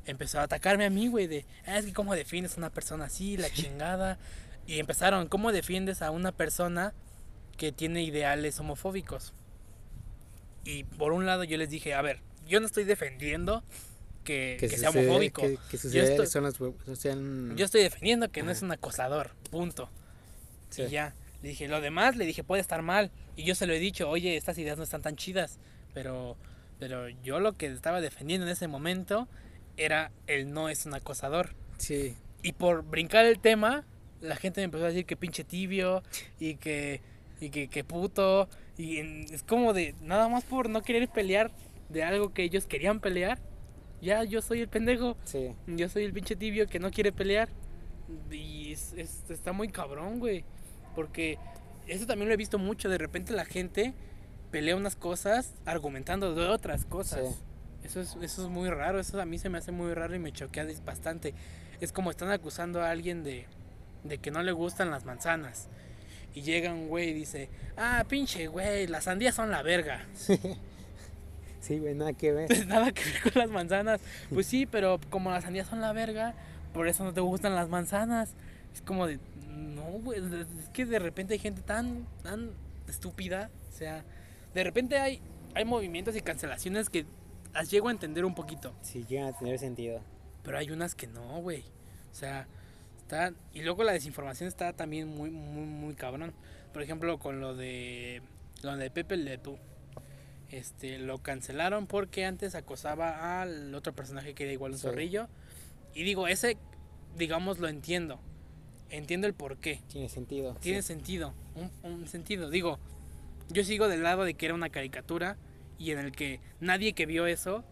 empezó a atacarme a mí, güey, de, "Ah, es que cómo defiendes a una persona así, la chingada. Y empezaron, ¿cómo defiendes a una persona que tiene ideales homofóbicos? Y por un lado yo les dije, a ver, yo no estoy defendiendo que, sea homofóbico. Que, que sus Yo estoy- son sean... Yo estoy defendiendo que no es un acosador, punto. Sí. Y ya, le dije, lo demás, le dije, puede estar mal. Y yo se lo he dicho, oye, estas ideas no están tan chidas. Pero, pero yo lo que estaba defendiendo en ese momento era el no es un acosador. Sí. Y por brincar el tema, la gente me empezó a decir que pinche tibio y que, y que, que puto. Y en- es como de, nada más por no querer pelear de algo que ellos querían pelear. Ya yo soy el pendejo. Sí. Yo soy el pinche tibio que no quiere pelear. Y es- es- está muy cabrón, güey. Porque eso también lo he visto mucho. De repente la gente pelea unas cosas argumentando de otras cosas. Sí. Eso es, eso es muy raro, eso a mí se me hace muy raro y me choquea bastante. Es como están acusando a alguien de, de que no le gustan las manzanas. Y llega un güey y dice, ah, pinche güey, las sandías son la verga. Sí, güey, nada que ver. Pues <laughs> nada que ver con las manzanas. Pues sí, pero como las sandías son la verga, por eso no te gustan las manzanas. Es como de, no, güey, es que de repente hay gente tan, tan estúpida. O sea, de repente hay, hay movimientos y cancelaciones que las llego a entender un poquito. Sí, llegan a tener sentido. Pero hay unas que no, güey. O sea, está. Y luego la desinformación está también muy, muy, muy cabrón. Por ejemplo, con lo de. Lo de Pepe Le Pew. Este, lo cancelaron porque antes acosaba al otro personaje que era igual un Sí. zorrillo. Y digo, ese, digamos, lo entiendo. Entiendo el por qué. Tiene sentido. Tiene sí. sentido. Un, un sentido. Digo, yo sigo del lado de que era una caricatura y en el que nadie que vio eso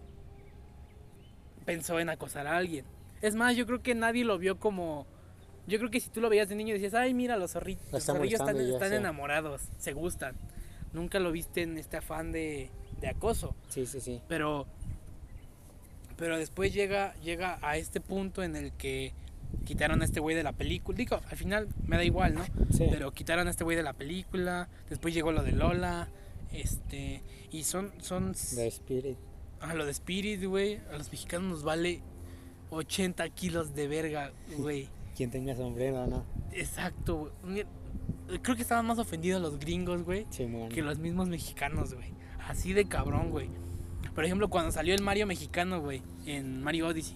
pensó en acosar a alguien. Es más, yo creo que nadie lo vio como. Yo creo que si tú lo veías de niño decías, ay, mira, los, zorri- Lo los zorrillos están, están sé". enamorados, se gustan. Nunca lo viste en este afán de, de acoso. Sí, sí, sí. Pero. Pero después llega, llega a este punto en el que quitaron a este güey de la película. Digo, al final me da igual, ¿no? Sí. Pero quitaron a este güey de la película. Después llegó lo de Lola. Este. Y son. son The Spirit. a lo de Spirit, güey. A los mexicanos nos vale 80 kilos de verga, güey. <laughs> Quien tenga sombrero, ¿no? Exacto, güey. Creo que estaban más ofendidos los gringos, güey. Simón. Que los mismos mexicanos, güey. Así de cabrón, güey. Por ejemplo, cuando salió el Mario mexicano, güey. En Mario Odyssey.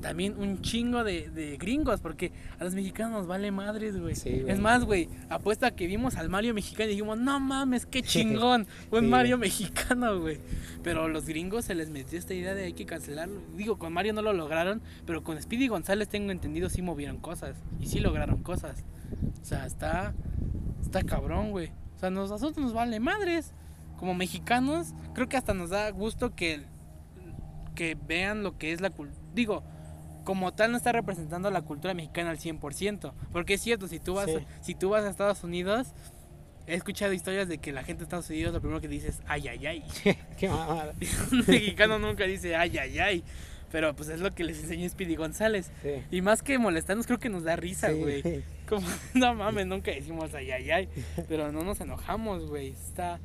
También un chingo de, de gringos, porque a los mexicanos nos vale madres, güey. Sí, es más, güey, apuesta que vimos al Mario mexicano y dijimos, no mames, qué <laughs> chingón, buen Sí, Mario güey. mexicano, güey. Pero a los gringos se les metió esta idea de hay que cancelarlo. Digo, con Mario no lo lograron, pero con Speedy González tengo entendido sí movieron cosas. Y sí lograron cosas. O sea, está, está cabrón, güey. O sea, nos, a nosotros nos vale madres. Como mexicanos, creo que hasta nos da gusto que, que vean lo que es la cultura. Digo, como tal no está representando la cultura mexicana al 100%. Porque es cierto, si tú vas, Sí. si tú vas a Estados Unidos, he escuchado historias de que la gente de Estados Unidos lo primero que dice es ay, ay, ay. <laughs> Qué mamada. <laughs> Un mexicano nunca dice ay, ay, ay. Pero pues es lo que les enseñó Speedy González. Sí. Y más que molestarnos, creo que nos da risa, güey. <laughs> Como, <laughs> no mames, nunca decimos ay, ay, ay. Pero no nos enojamos, güey. Está,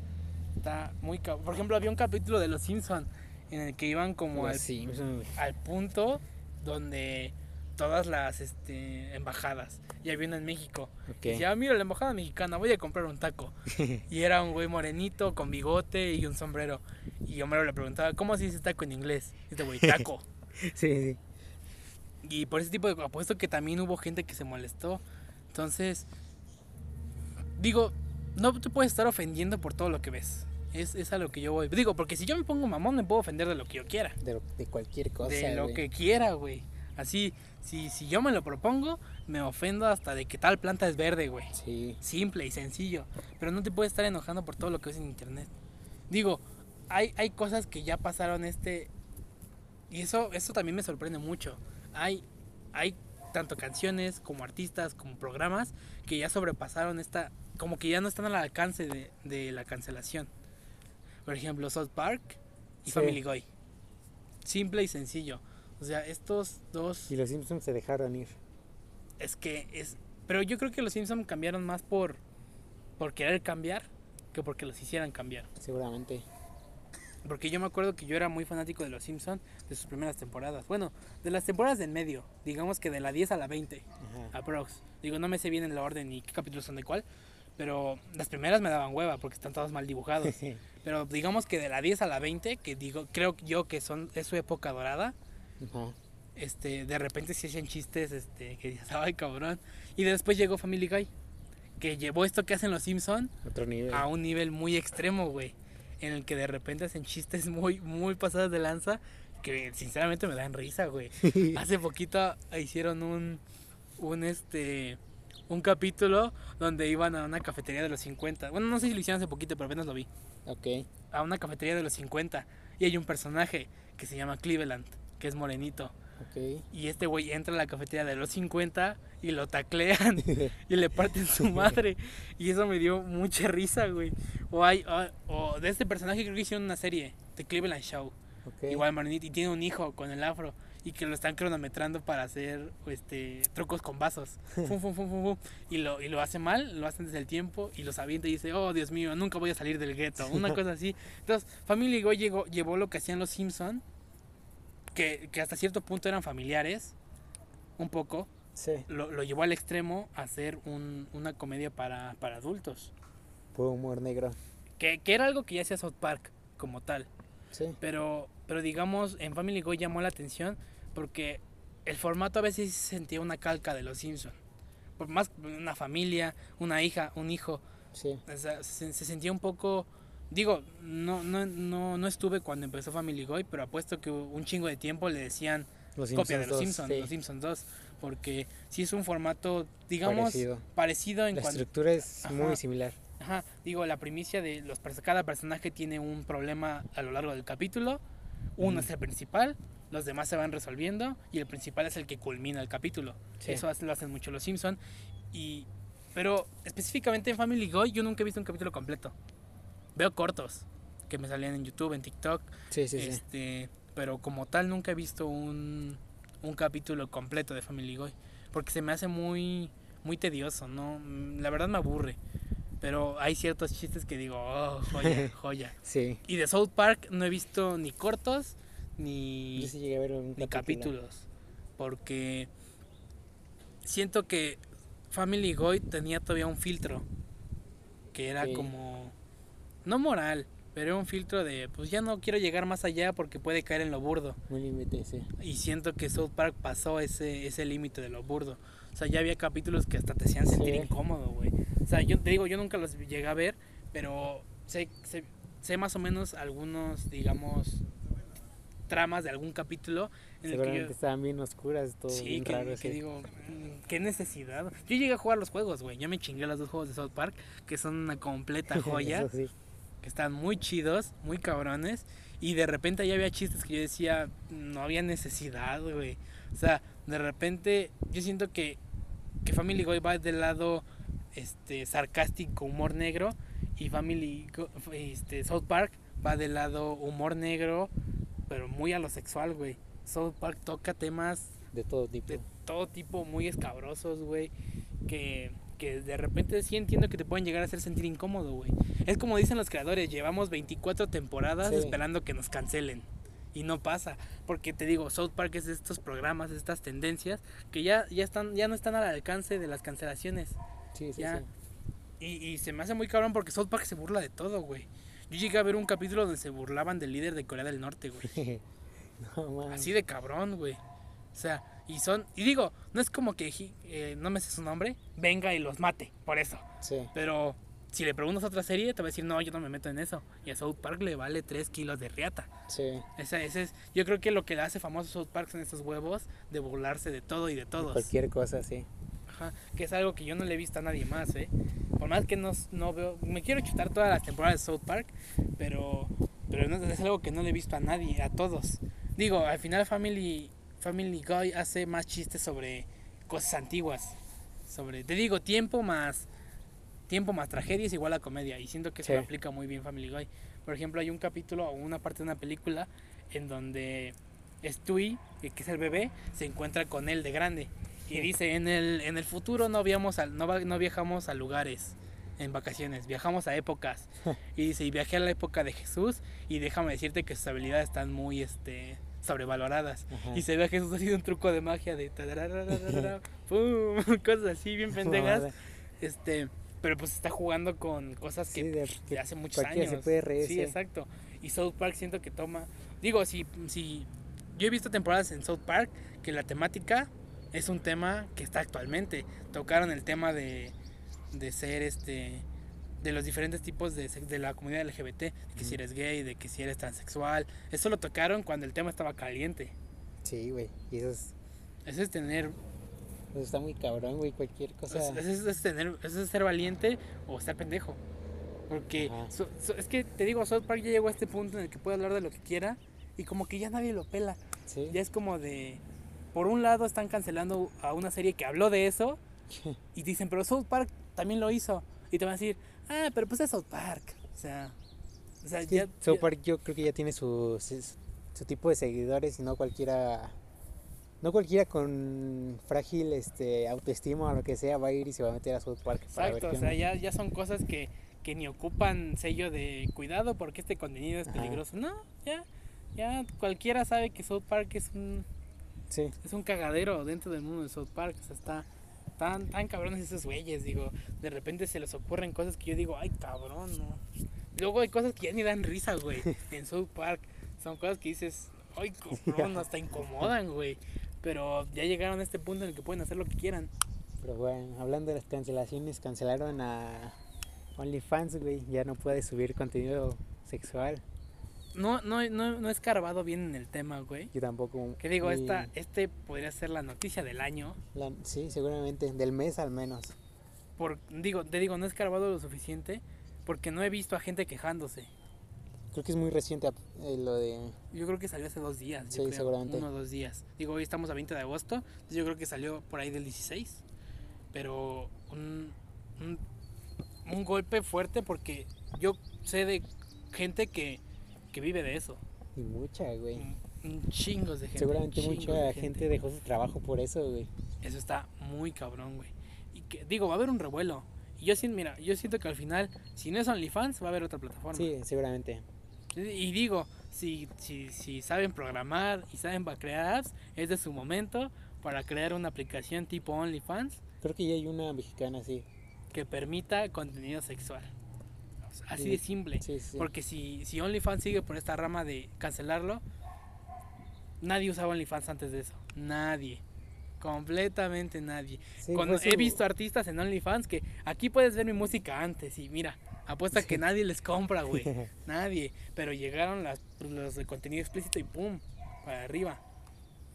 está muy cabrón. Por ejemplo, había un capítulo de Los Simpson en el que iban como al, Simpson, al punto donde todas las este, embajadas. Y había una en México. Ok. Y decía, ah, mira, la embajada mexicana, voy a comprar un taco. <laughs> y era un güey morenito con bigote y un sombrero. Y Homero le preguntaba, ¿cómo se dice taco en inglés? Y este güey, taco. <laughs> Sí, sí. Y por ese tipo de apuesto que también hubo gente que se molestó. Entonces, digo, no te puedes estar ofendiendo por todo lo que ves. Es, es a lo que yo voy. Digo, porque si yo me pongo mamón, me puedo ofender de lo que yo quiera. De, lo- de cualquier cosa. de lo güey. que quiera, güey. Así, si, si yo me lo propongo, me ofendo hasta de que tal planta es verde, güey. Sí. Simple y sencillo. Pero no te puedes estar enojando por todo lo que ves en internet. Digo, hay, hay cosas que ya pasaron este. Y eso, eso también me sorprende mucho. Hay, hay tanto canciones como artistas, como programas, que ya sobrepasaron esta. Como que ya no están al alcance de, de la cancelación. Por ejemplo, South Park y Sí. Family Guy. Simple y sencillo. O sea, estos dos. Y los Simpsons se dejaron ir. Es que es. Pero yo creo que los Simpsons cambiaron más por. por querer cambiar que porque los hicieran cambiar. Seguramente. Porque yo me acuerdo que yo era muy fanático de los Simpsons de sus primeras temporadas. Bueno, de las temporadas del medio. Digamos que de la 10 a la 20. Ajá. Aprox. Digo, no me sé bien en la orden ni qué capítulos son de cuál. Pero las primeras me daban hueva porque están todos mal dibujados. <laughs> Pero digamos que de la 10 a la 20, que digo, creo yo que son, es su época dorada. Ajá. este, de repente se hacían chistes, este, que dices, <laughs> ay cabrón. Y después llegó Family Guy, que llevó esto que hacen los Simpson Otro nivel. a un nivel muy extremo, güey. En el que de repente hacen chistes <laughs> muy, muy pasados de lanza, que sinceramente me dan risa, güey. <laughs> Hace poquito hicieron un, un, este, un capítulo donde iban a una cafetería de los 50. Bueno, no sé si lo hicieron hace poquito, pero apenas lo vi. ok. A una cafetería de los 50. Y hay un personaje que se llama Cleveland. Que es morenito. Y este güey entra a la cafetería de los 50 y lo taclean <laughs> y le parten su madre. Y eso me dio mucha risa, güey. O hay, o, o de este personaje creo que hicieron una serie, The Cleveland Show. ok. Igual morenito y tiene un hijo con el afro y que lo están cronometrando para hacer este trucos con vasos. <laughs> Fum. Y lo, y lo hace mal, lo hace antes del tiempo y los avienta y dice, oh Dios mío, nunca voy a salir del gueto. Una <laughs> cosa así. Entonces, Family Guy llegó, llevó lo que hacían los Simpson, que, que hasta cierto punto eran familiares, un poco, Sí. lo, lo llevó al extremo a hacer un- una comedia para, para adultos. Fue humor negro. Que, que era algo que ya hacía South Park como tal. Sí. Pero, pero digamos, en Family Guy llamó la atención porque el formato a veces se sentía una calca de los Simpson. Por más una familia, una hija, un hijo, Sí. o sea, se, se sentía un poco... Digo, no, no, no, no estuve cuando empezó Family Guy, pero apuesto que un chingo de tiempo le decían Los copia de los Simpsons, sí. los Simpsons 2, porque sí es un formato, digamos, parecido, Parecido. en La cuanto... estructura es Ajá. muy similar. Ajá, digo, la primicia de los cada personaje tiene un problema a lo largo del capítulo. Uno Mm. es el principal, los demás se van resolviendo y el principal es el que culmina el capítulo. Sí. Eso lo hacen mucho los Simpson y pero específicamente en Family Guy yo nunca he visto un capítulo completo. Veo cortos que me salían en YouTube, en TikTok, Sí, sí, sí. este, pero como tal nunca he visto un, un capítulo completo de Family Guy porque se me hace muy muy tedioso, no, Mm, la verdad me aburre. Pero hay ciertos chistes que digo, oh, joya, <laughs> joya. Sí. Y de South Park no he visto ni cortos ni, Yo sí llegué a ver un ni capítulo. capítulos. Porque siento que Family Guy tenía todavía un filtro. Que era Sí. como. No moral, pero un filtro de. Pues ya no quiero llegar más allá porque puede caer en lo burdo. Un límite, sí. Y siento que South Park pasó ese, ese límite de lo burdo. O sea, ya había capítulos que hasta te hacían sentir Sí. incómodo, güey. O sea, yo te digo, yo nunca los llegué a ver, pero sé, sé, sé más o menos algunos, digamos, tramas de algún capítulo en el que yo... estaban bien oscuras, todo Sí, bien que, raro. que sí. digo, mm, qué necesidad. Yo llegué a jugar los juegos, güey. Ya me chingué los dos juegos de South Park, que son una completa <laughs> joya Eso sí. Que están muy chidos, muy cabrones. Y de repente ya había chistes que yo decía, no había necesidad, güey. O sea, de repente yo siento que, que Family Guy va del lado este, sarcástico, humor negro. Y Family este, South Park va del lado humor negro, pero muy a lo sexual, güey. South Park toca temas De todo tipo. de todo tipo muy escabrosos, güey. Que, que de repente sí entiendo que te pueden llegar a hacer sentir incómodo, güey. Es como dicen los creadores, llevamos 24 temporadas Sí. esperando que nos cancelen. Y no pasa, porque te digo, South Park es de estos programas, de estas tendencias que ya, ya están ya no están al alcance de las cancelaciones. Sí, sí, ya. sí. Y, y se me hace muy cabrón porque South Park se burla de todo, güey. Yo llegué a ver un capítulo donde se burlaban del líder de Corea del Norte, güey. <laughs> no. Así de cabrón, güey. O sea, y son. Y digo, no es como que eh, no me sé su nombre, venga y los mate, por eso. Sí. Pero si le preguntas a otra serie, te va a decir, no, yo no me meto en eso. Y a South Park le vale 3 kilos de riata. Sí. Esa, ese es, yo creo que lo que le hace famoso South Park son estos huevos de burlarse de todo y de todos. Cualquier cosa, sí. Ajá, que es algo que yo no le he visto a nadie más, ¿eh? Por más que no, no veo, me quiero chutar todas las temporadas de South Park, pero, pero no, es algo que no le he visto a nadie, a todos. Digo, al final Family, Family Guy hace más chistes sobre cosas antiguas, sobre, te digo, tiempo más, tiempo más tragedia es igual a comedia, y siento que eso Sí. lo aplica muy bien Family Guy. Por ejemplo, hay un capítulo o una parte de una película en donde Stewie, que es el bebé, se encuentra con él de grande. Y dice, en el, en el futuro no, viamos no, no viajamos a lugares en vacaciones, viajamos a épocas. <laughs> Y dice, y viajé a la época de Jesús y déjame decirte que sus habilidades están muy este, sobrevaloradas. Ajá. Y se ve a Jesús haciendo un truco de magia de <laughs> pum, <laughs> cosas así bien pendejas. Este, pero pues está jugando con cosas que Sí, de, hace muchos años. se puede reír, Sí, sí. exacto. Y South Park siento que toma. Digo, si, si. Yo he visto temporadas en South Park que la temática es un tema que está actualmente. Tocaron el tema de, de ser este. De los diferentes tipos de, de la comunidad LGBT. De que si Ujú. eres gay, de que si eres transexual. Eso lo tocaron cuando el tema estaba caliente. Sí, güey. Y eso, es, Eso es tener. eso está muy cabrón, güey. Cualquier cosa. Eso, eso es tener, eso es ser valiente o estar pendejo. Porque so- so- es que te digo, South Park ya llegó a este punto en el que puede hablar de lo que quiera y como que ya nadie lo pela. Sí. Ya es como de, por un lado están cancelando a una serie que habló de eso <laughs> y dicen, pero South Park también lo hizo. Y te van a decir, ah, pero pues es South Park. O sea, o sea ya, South ya- Park yo creo que ya tiene su, su, su tipo de seguidores y no cualquiera no cualquiera con frágil este autoestima o lo que sea va a ir y se va a meter a South Park para ver Exacto, o sea, ya, ya son cosas que, que ni ocupan sello de cuidado porque este contenido es Ajá. peligroso. No, ya, ya cualquiera sabe que South Park es un, Sí, es un cagadero dentro del mundo de South Park. O sea, está tan, tan cabrones esos güeyes, digo. De repente se les ocurren cosas que yo digo, ay cabrón, no. Luego hay cosas que ya ni dan risa, güey, <laughs> en South Park. Son cosas que dices, ay cabrón, hasta incomodan, güey. Pero ya llegaron a este punto en el que pueden hacer lo que quieran. pero bueno, hablando de las cancelaciones, cancelaron a OnlyFans, güey, ya no puede subir contenido sexual. No, no, no, no he escarbado bien en el tema, güey. Yo tampoco. Que digo, y esta, este podría ser la noticia del año. la- sí, seguramente, del mes al menos. Por, digo, te digo, no he escarbado lo suficiente porque no he visto a gente quejándose. Creo que es muy reciente eh, lo de... Yo creo que salió hace dos días. yo Sí, creo, seguramente. Uno o dos días. Digo, hoy estamos a 20 de agosto. entonces Yo creo que salió por ahí del 16. Pero un, un, un golpe fuerte porque yo sé de gente que, que vive de eso. Y mucha, güey. Chingos de gente. Seguramente mucha de gente dejó su trabajo por eso, güey. Eso está muy cabrón, güey. Y que, digo, va a haber un revuelo. Y yo siento, mira, yo siento que al final, si no es OnlyFans, va a haber otra plataforma. Sí, seguramente. Y, digo, si, si, si saben programar y saben para crear apps, es de su momento para crear una aplicación tipo OnlyFans Creo que ya hay una mexicana, sí. que permita contenido sexual. Así Sí. de simple. Sí, sí. Porque si, si OnlyFans sigue por esta rama de cancelarlo, nadie usaba OnlyFans antes de eso. Nadie. Completamente nadie. Cuando fue he visto artistas en OnlyFans que aquí puedes ver mi música antes y mira, apuesta que nadie les compra, güey. <laughs> nadie. Pero llegaron las, los de contenido explícito y pum, para arriba.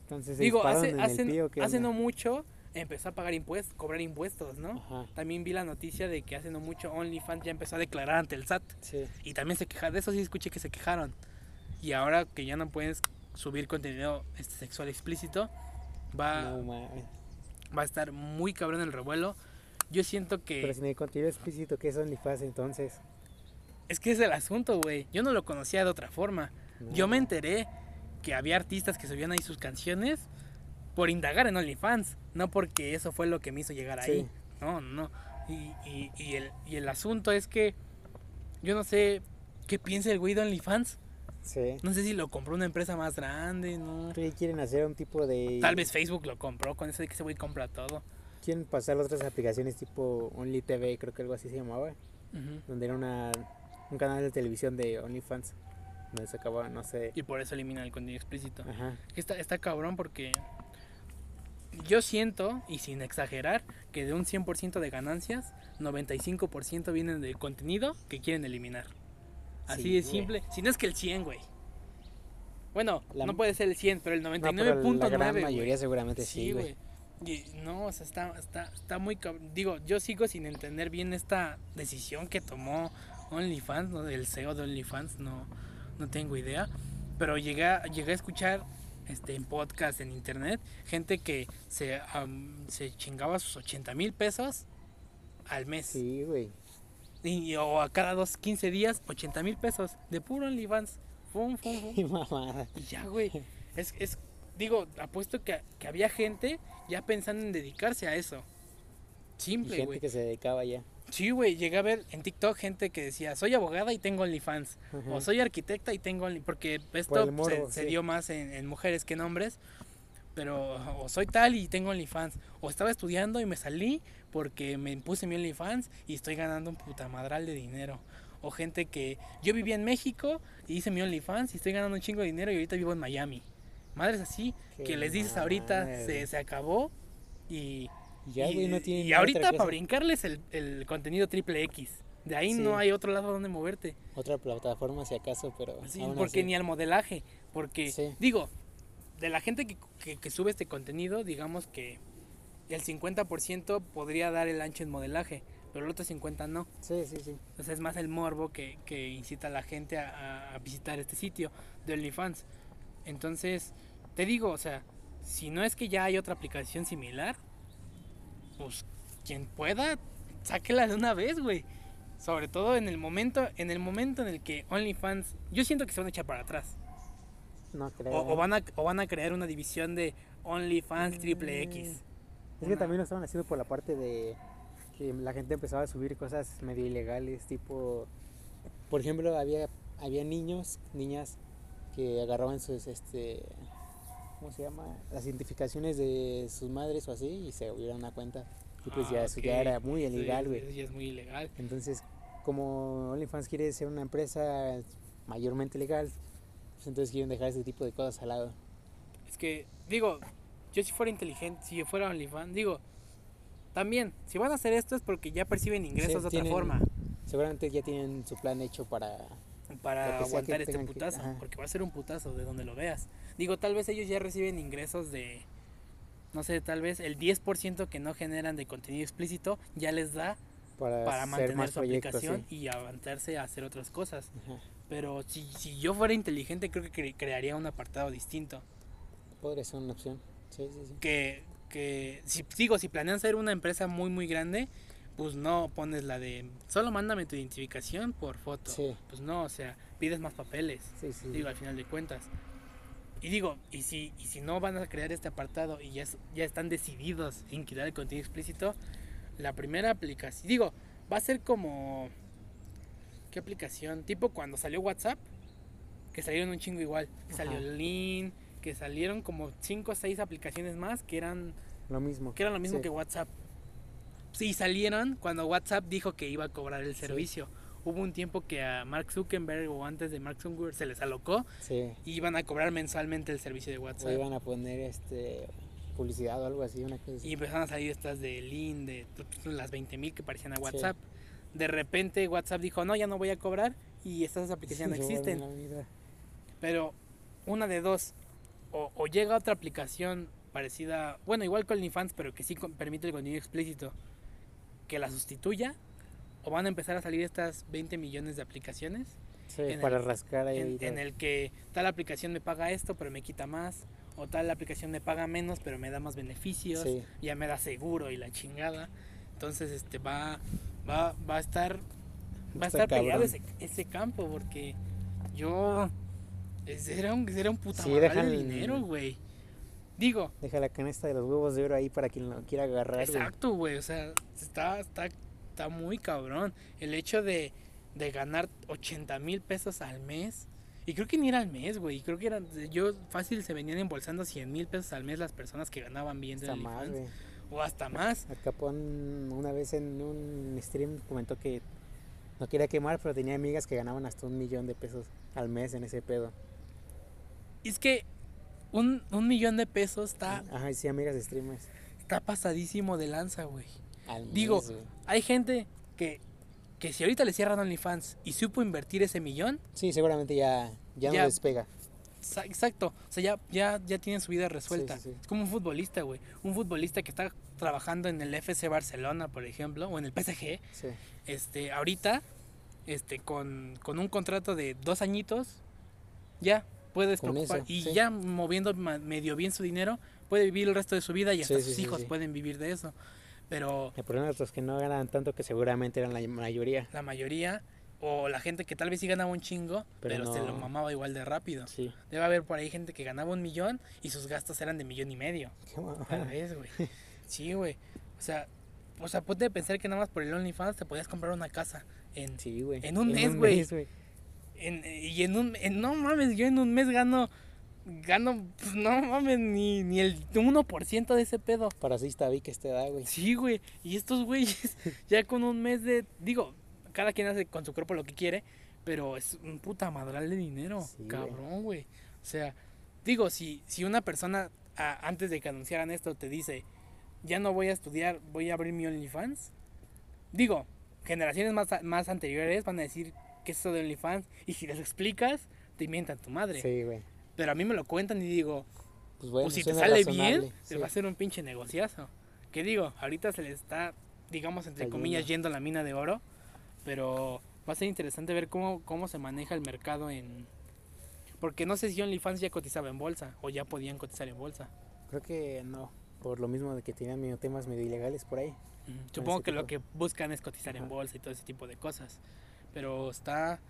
Entonces Digo, hace, hace, el pío, ¿qué hace no mucho empezó a pagar impuestos, cobrar impuestos, ¿no? Ajá, También vi la noticia de que hace no mucho OnlyFans ya empezó a declarar ante el SAT. sí. Y también se quejaron, de eso sí escuché que se quejaron. Y ahora que ya no puedes subir contenido este, sexual explícito, va, No va a estar muy cabrón el revuelo. Yo siento que... Pero sin el contenido explícito, ¿qué es OnlyFans entonces? Es que es el asunto, güey. Yo no lo conocía de otra forma. Yo No. me enteré que había artistas que subían ahí sus canciones por indagar en OnlyFans, no porque eso fue lo que me hizo llegar ahí. Sí. No, no. Y, y- y el, y el asunto es que yo no sé qué piensa el güey de OnlyFans. Sí. No sé si lo compró una empresa más grande, no. Que quieren hacer un tipo de... Tal vez Facebook lo compró con eso de que ese güey compra todo. Quieren pasar otras aplicaciones tipo OnlyTV, creo que algo así se llamaba. Ujú. Donde era una, un canal de televisión de OnlyFans. Donde se acababa, no sé... Y por eso eliminan el contenido explícito. Ajá. Está, está cabrón porque yo siento, y sin exagerar, que de un 100% de ganancias, 95% vienen de contenido que quieren eliminar. Así Sí, de güey. simple. Si no es que el 100, güey. Bueno, La- no puede ser el 100, pero el No, pero 99.9, la gran mayoría seguramente sí, Sí, güey. Y no, o sea, está, está, está muy cabrón. Digo, yo sigo sin entender bien esta decisión que tomó OnlyFans, ¿no? El CEO de OnlyFans, no, no tengo idea. Pero llegué, llegué a escuchar este, en podcast, en internet, gente que se, am, se chingaba sus 80 mil pesos al mes. Sí, güey. Y, o a cada dos, 15 días, 80 mil pesos de puro OnlyFans. Fum, fum, fum. Qué <laughs> mamada. Y ya, güey. Es, es, digo, apuesto que, que había gente ya pensando en dedicarse a eso. Y Simple, gente güey. que se dedicaba ya. Sí, güey. Llegué a ver en TikTok gente que decía, soy abogada y tengo OnlyFans. O soy arquitecta y tengo OnlyFans. Porque esto morbo, se, dio más en, en mujeres que en hombres. Pero, o soy tal y tengo OnlyFans. O estaba estudiando y me salí porque me impuse mi OnlyFans y estoy ganando un puta madral de dinero. O gente que yo vivía en México y hice mi OnlyFans y estoy ganando un chingo de dinero y ahorita vivo en Miami. Madres así Qué que les dices ahorita se, se acabó y, Ya, y, güey, no tienen y ahorita para brincarles el, el contenido triple X. De ahí Sí. no hay otro lado donde moverte. Otra plataforma si acaso, pero Sí, aún porque así. ni al modelaje. Porque, Sí. digo, de la gente que, que- que sube este contenido, digamos que el 50% podría dar el ancho en modelaje, pero el otro 50% no. Sí, sí, sí. Entonces es más el morbo que, que incita a la gente a- a visitar este sitio de OnlyFans. Entonces, te digo, o sea, si no es que ya hay otra aplicación similar, pues quien pueda, sáquela de una vez, güey. Sobre todo en el momento, en el momento en el que OnlyFans, yo siento que se van a echar para atrás. No creo. O, o van a, o van a crear una división de OnlyFans triple X. Es que también lo estaban haciendo por la parte de que la gente empezaba a subir cosas medio ilegales, tipo, por ejemplo, había había niños, niñas que agarraban sus, este, ¿cómo se llama? Las identificaciones de sus madres o así y se abrieron una cuenta. Y pues ya Ah, eso ok. ya era muy ilegal, güey. eso ya es muy ilegal. Entonces, como OnlyFans quiere ser una empresa mayormente legal, pues entonces quieren dejar ese tipo de cosas al lado. Es que, digo, yo si fuera inteligente, si yo fuera OnlyFans, digo, también, si van a hacer esto es porque ya perciben ingresos de otra forma Seguramente ya tienen su plan hecho para... para aguantar este que- putazo, porque va a ser un putazo de donde lo veas. Digo, tal vez ellos ya reciben ingresos de, no sé, tal vez el 10% que no generan de contenido explícito ya les da Para, mantener más su proyectos, aplicación sí. y avanzarse a hacer otras cosas. Ajá. Pero si, si yo fuera inteligente, creo que cre- crearía un apartado distinto. Podría ser una opción. Sí, sí, sí. que, que si digo, si planean ser una empresa muy muy grande, pues no pones la de solo mándame tu identificación por foto. Sí. Pues no, o sea, pides más papeles, Sí, sí. digo, al final de cuentas. Y digo, y si, y si no van a crear este apartado y ya, es- ya están decididos en quitar el contenido explícito, la primera aplicación, digo, va a ser como, ¿qué aplicación? Tipo cuando salió WhatsApp, que salieron un chingo igual, que salió. Lean, que salieron como 5 o 6 aplicaciones más que eran Lo mismo. que era lo mismo Sí. que WhatsApp. Sí, salieron cuando WhatsApp dijo que iba a cobrar el Sí. servicio. Hubo un tiempo que a Mark Zuckerberg o antes de Mark Zuckerberg se les alocó Sí. y iban a cobrar mensualmente el servicio de O WhatsApp. iban a poner este publicidad o algo así, una cosa así. Y empezaron a salir estas de Lean, de las 20.000 que parecían a WhatsApp. De repente WhatsApp dijo, no, ya no voy a cobrar y estas aplicaciones no <laughs> existen. Pero una de dos, o, o llega otra aplicación parecida, bueno, igual con OnlyFans, pero que sí permite el contenido explícito, que la sustituya, o van a empezar a salir estas 20 millones de aplicaciones Sí, para el- rascar ahí. en, el que tal aplicación me paga esto, pero me quita más, o tal aplicación me paga menos, pero me da más beneficios, Sí. ya me da seguro y la chingada. Entonces, este va, va, va a estar, va a estar peleado cabrón. ese, ese campo, porque yo era un, era un puta Sí, dejan de el- dinero, güey. Digo, Deja la canasta de los huevos de oro ahí para quien lo quiera agarrar. Exacto, güey. O sea, está, está, está muy cabrón. El hecho de, de ganar 80 mil pesos al mes. Y creo que ni era al mes, güey. Creo que eran. Yo fácil se venían embolsando 100 mil pesos al mes las personas que ganaban bien de más, güey. O hasta más. Al Capón una vez en un stream comentó que no quería quemar, pero tenía amigas que ganaban hasta un millón de pesos al mes en ese pedo. Es que un, un millón de pesos está, Ajá, sí, amigas de streamers. está pasadísimo de lanza, güey. Al Digo, mes. Hay gente que, que si ahorita le cierran OnlyFans y supo invertir ese millón, Sí, seguramente ya, ya, Ya. no despega. Exacto, o sea, ya, ya, ya tienen su vida resuelta. Sí, sí, sí. Es como un futbolista, güey. Un futbolista que está trabajando en el FC Barcelona, por ejemplo, o en el PSG, este, ahorita, este, con, con un contrato de dos añitos, ya puedes preocupar. eso, y ya moviendo medio bien su dinero, puede vivir el resto de su vida y hasta sus hijos pueden vivir de eso. Pero El problema de los que no ganan tanto, que seguramente eran la mayoría. la mayoría, o la gente que tal vez sí ganaba un chingo, pero, Pero se lo mamaba igual de rápido. Sí. Debe haber por ahí gente que ganaba un millón y sus gastos eran de millón y medio. Qué. Tal vez, güey. Sí, güey. O sea, o sea, ponte a pensar que nada más por el OnlyFans te podías comprar una casa. En, Sí, güey. En un mes, güey. en- y en un en- no mames, yo en un mes gano gano pues, no mames ni, ni el 1% de ese pedo. Para así está vi que este da, güey. Sí, güey. Y estos güeyes <laughs> ya con un mes de digo, cada quien hace con su cuerpo lo que quiere, pero es un puta madral de dinero, Sí, cabrón, güey. O sea, digo, si si una persona a- antes de que anunciaran esto te dice, "Ya no voy a estudiar, voy a abrir mi OnlyFans." Digo, generaciones más, más anteriores van a decir que es eso de OnlyFans y si les explicas, te inventan tu madre. Sí, güey. Pero a mí me lo cuentan y digo, Pues bueno, pues si te sale bien, sí. va a hacer un pinche negociazo. Que digo, ahorita se le está, digamos, entre comillas, yendo a la mina de oro. Pero va a ser interesante ver cómo, cómo se maneja el mercado en... Porque no sé si OnlyFans ya cotizaba en bolsa o ya podían cotizar en bolsa. Creo que no, por lo mismo de que tenían temas medio ilegales por ahí. Mm, Supongo que lo que buscan es cotizar en bolsa y todo ese tipo de cosas. Pero está.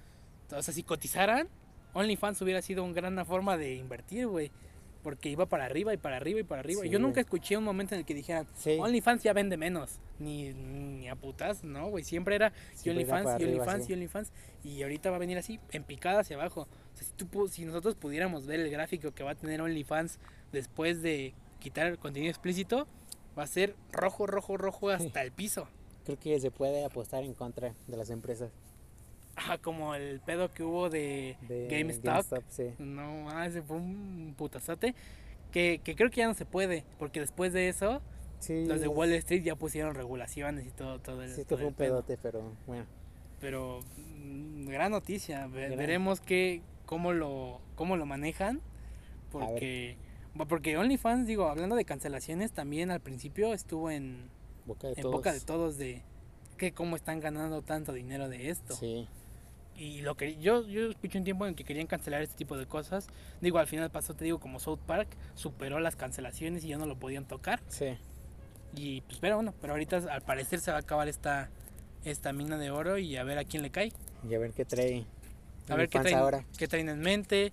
O sea, si cotizaran, OnlyFans hubiera sido una gran forma de invertir, güey. Porque iba para arriba y para arriba y para arriba. Sí, Yo nunca escuché un momento en el que dijeran, Sí. OnlyFans ya vende menos. Ni, ni a putas, ¿no, güey? Siempre era OnlyFans, y OnlyFans, y OnlyFans. Y ahorita va a venir así, en picada hacia abajo. O sea, si, tú, si nosotros pudiéramos ver el gráfico que va a tener OnlyFans después de quitar el contenido explícito, va a ser rojo, rojo, rojo hasta el piso. Creo que se puede apostar en contra de las empresas Ajá, como el pedo que hubo de, de GameStop. sí. No, ah, ese fue un putazote. Que, que creo que ya no se puede, porque después de eso, Sí, los de Wall Street ya pusieron regulaciones y todo, todo el, Sí, que fue un pedo. pedote, pero bueno. Pero mm, gran noticia, Gran. veremos que, cómo, lo, cómo lo manejan, porque, porque OnlyFans, digo, hablando de cancelaciones, también al principio estuvo en, Boca de en todos. boca de todos de que cómo están ganando tanto dinero de esto. Sí, Y lo que yo, yo escuché un tiempo en que querían cancelar este tipo de cosas. Digo, al final pasó, te digo, como South Park superó las cancelaciones y ya no lo podían tocar. sí. Y pues, pero bueno, pero ahorita al parecer se va a acabar esta, esta mina de oro y a ver a quién le cae. Y a ver qué trae. A ver qué traen, ahora. qué traen en mente,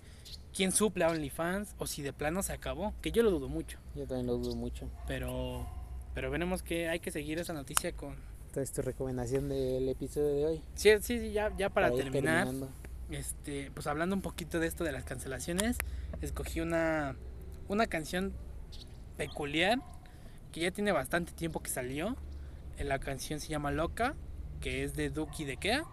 quién suple a OnlyFans o si de plano se acabó, que yo lo dudo mucho. Yo también lo dudo mucho. Pero, pero veremos que hay que seguir esa noticia con... Entonces, tu recomendación del episodio de hoy. Sí, sí, sí, ya, ya para, terminar. este, pues hablando un poquito de esto de las cancelaciones, escogí una, una canción peculiar que ya tiene bastante tiempo que salió. Eh, La canción se llama Loca, que es de Duki de Kea.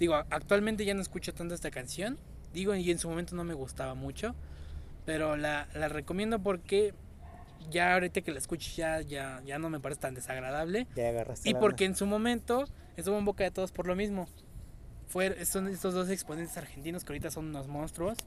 Digo, actualmente ya no escucho tanto esta canción. Digo, y en su momento no me gustaba mucho. Pero la, la recomiendo porque ya ahorita que la escucho ya, ya, ya no me parece tan desagradable. Ya agarraste Y porque en su momento estuvo en boca de todos por lo mismo. Fue, son estos dos exponentes argentinos que ahorita son unos monstruos.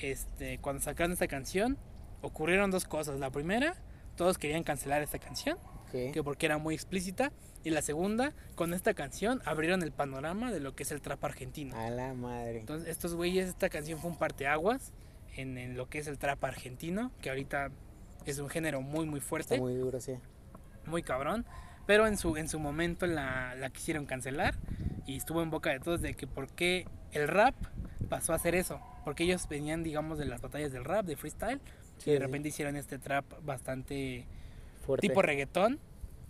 Este, cuando sacaron esta canción, ocurrieron dos cosas. La primera, todos querían cancelar esta canción, onda. Ok. que porque era muy explícita. Y la segunda, con esta canción abrieron el panorama de lo que es el trap argentino. A la madre. Entonces, estos güeyes, esta canción fue un parteaguas en, en lo que es el trap argentino, que ahorita es un género muy, muy fuerte Está muy duro, sí. muy cabrón. Pero en su, en su momento la, la quisieron cancelar y estuvo en boca de todos de que por qué el rap pasó a hacer eso. Porque ellos venían, digamos, de las batallas del rap, de freestyle, Sí, y de sí. repente hicieron este trap bastante Fuerte. tipo reggaetón,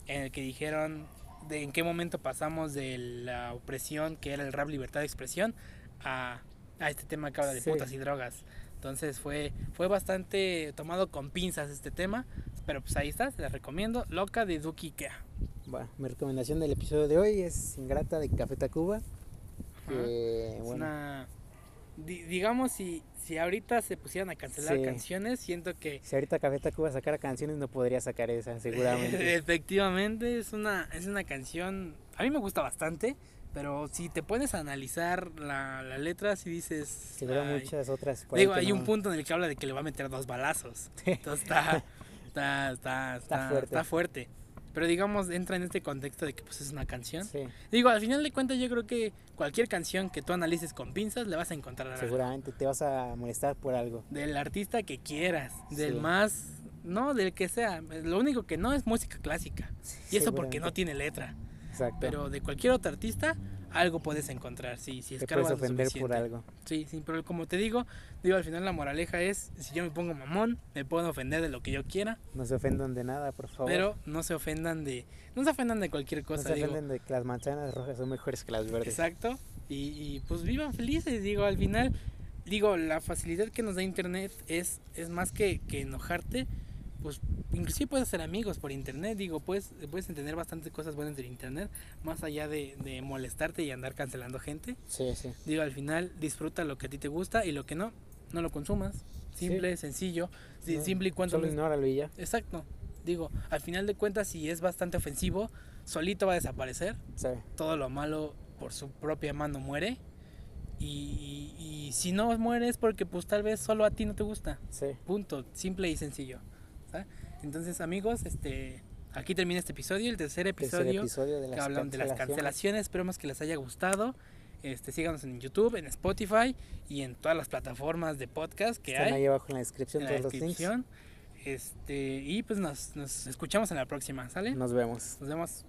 en el que dijeron de en qué momento pasamos de la opresión, que era el rap libertad de expresión, a, a este tema que habla de Sí. putas y drogas. Entonces fue, fue bastante tomado con pinzas este tema, pero pues ahí está, se les recomiendo. Loca de Duki Kea. Bueno, mi recomendación del episodio de hoy es Ingrata de Café Tacuba. Que, Es bueno, una- di- digamos, si, si ahorita se pusieran a cancelar Sí. canciones, siento que si ahorita Café Tacuba sacara canciones, no podría sacar esa, <laughs> seguramente. efectivamente es una, es una canción, a mí me gusta bastante, pero si te pones a analizar la, la letra, si dices... Seguro "Ay". muchas otras. Digo, hay no- un punto en el que habla de que le va a meter dos balazos. <laughs> Entonces está, está, está, está, fuerte. está fuerte. Pero digamos, entra en este contexto de que pues es una canción. Sí, Digo, al final de cuentas yo creo que cualquier canción que tú analices con pinzas le vas a encontrar algo. seguramente te vas a molestar por algo. Del artista que quieras, del Sí. más, no, del que sea. Lo único que no es música clásica. Y eso porque no tiene letra. Exacto. Pero de cualquier otro artista, algo puedes encontrar, sí, si te puedes ofender por algo. Sí, sí, pero como te digo, digo, al final la moraleja es, si yo me pongo mamón, me puedo ofender de lo que yo quiera, No se ofendan de nada, por favor. pero no se ofendan de, no se ofendan de cualquier no cosa, se digo. ofenden de que las manzanas rojas son mejores que las verdes. Exacto. Y, y, pues vivan felices, digo, al final, digo, la facilidad que nos da internet es, es más que, que enojarte, pues inclusive puedes hacer amigos por internet, digo, puedes, puedes entender bastantes cosas buenas del internet, más allá de, de molestarte y andar cancelando gente. Sí, sí. Digo, al final disfruta lo que a ti te gusta y lo que no, no lo consumas. Simple, sencillo, si- No, simple y cuando... Solo ignóralo y ya. Exacto. Digo, al final de cuentas, si es bastante ofensivo, solito va a desaparecer Sí. todo lo malo por su propia mano muere. Y, y- y si no muere es porque pues tal vez solo a ti no te gusta. Sí. Punto. Simple y sencillo. Entonces amigos, este aquí termina este episodio, el tercer Tercer episodio que hablan de las cancelaciones. Esperemos que les haya gustado. Este, síganos en YouTube, en Spotify y en todas las plataformas de podcast que Están hay. ahí abajo en la descripción en la todos los links. Este, y pues nos, nos escuchamos en la próxima, ¿sale? Nos vemos. Nos vemos.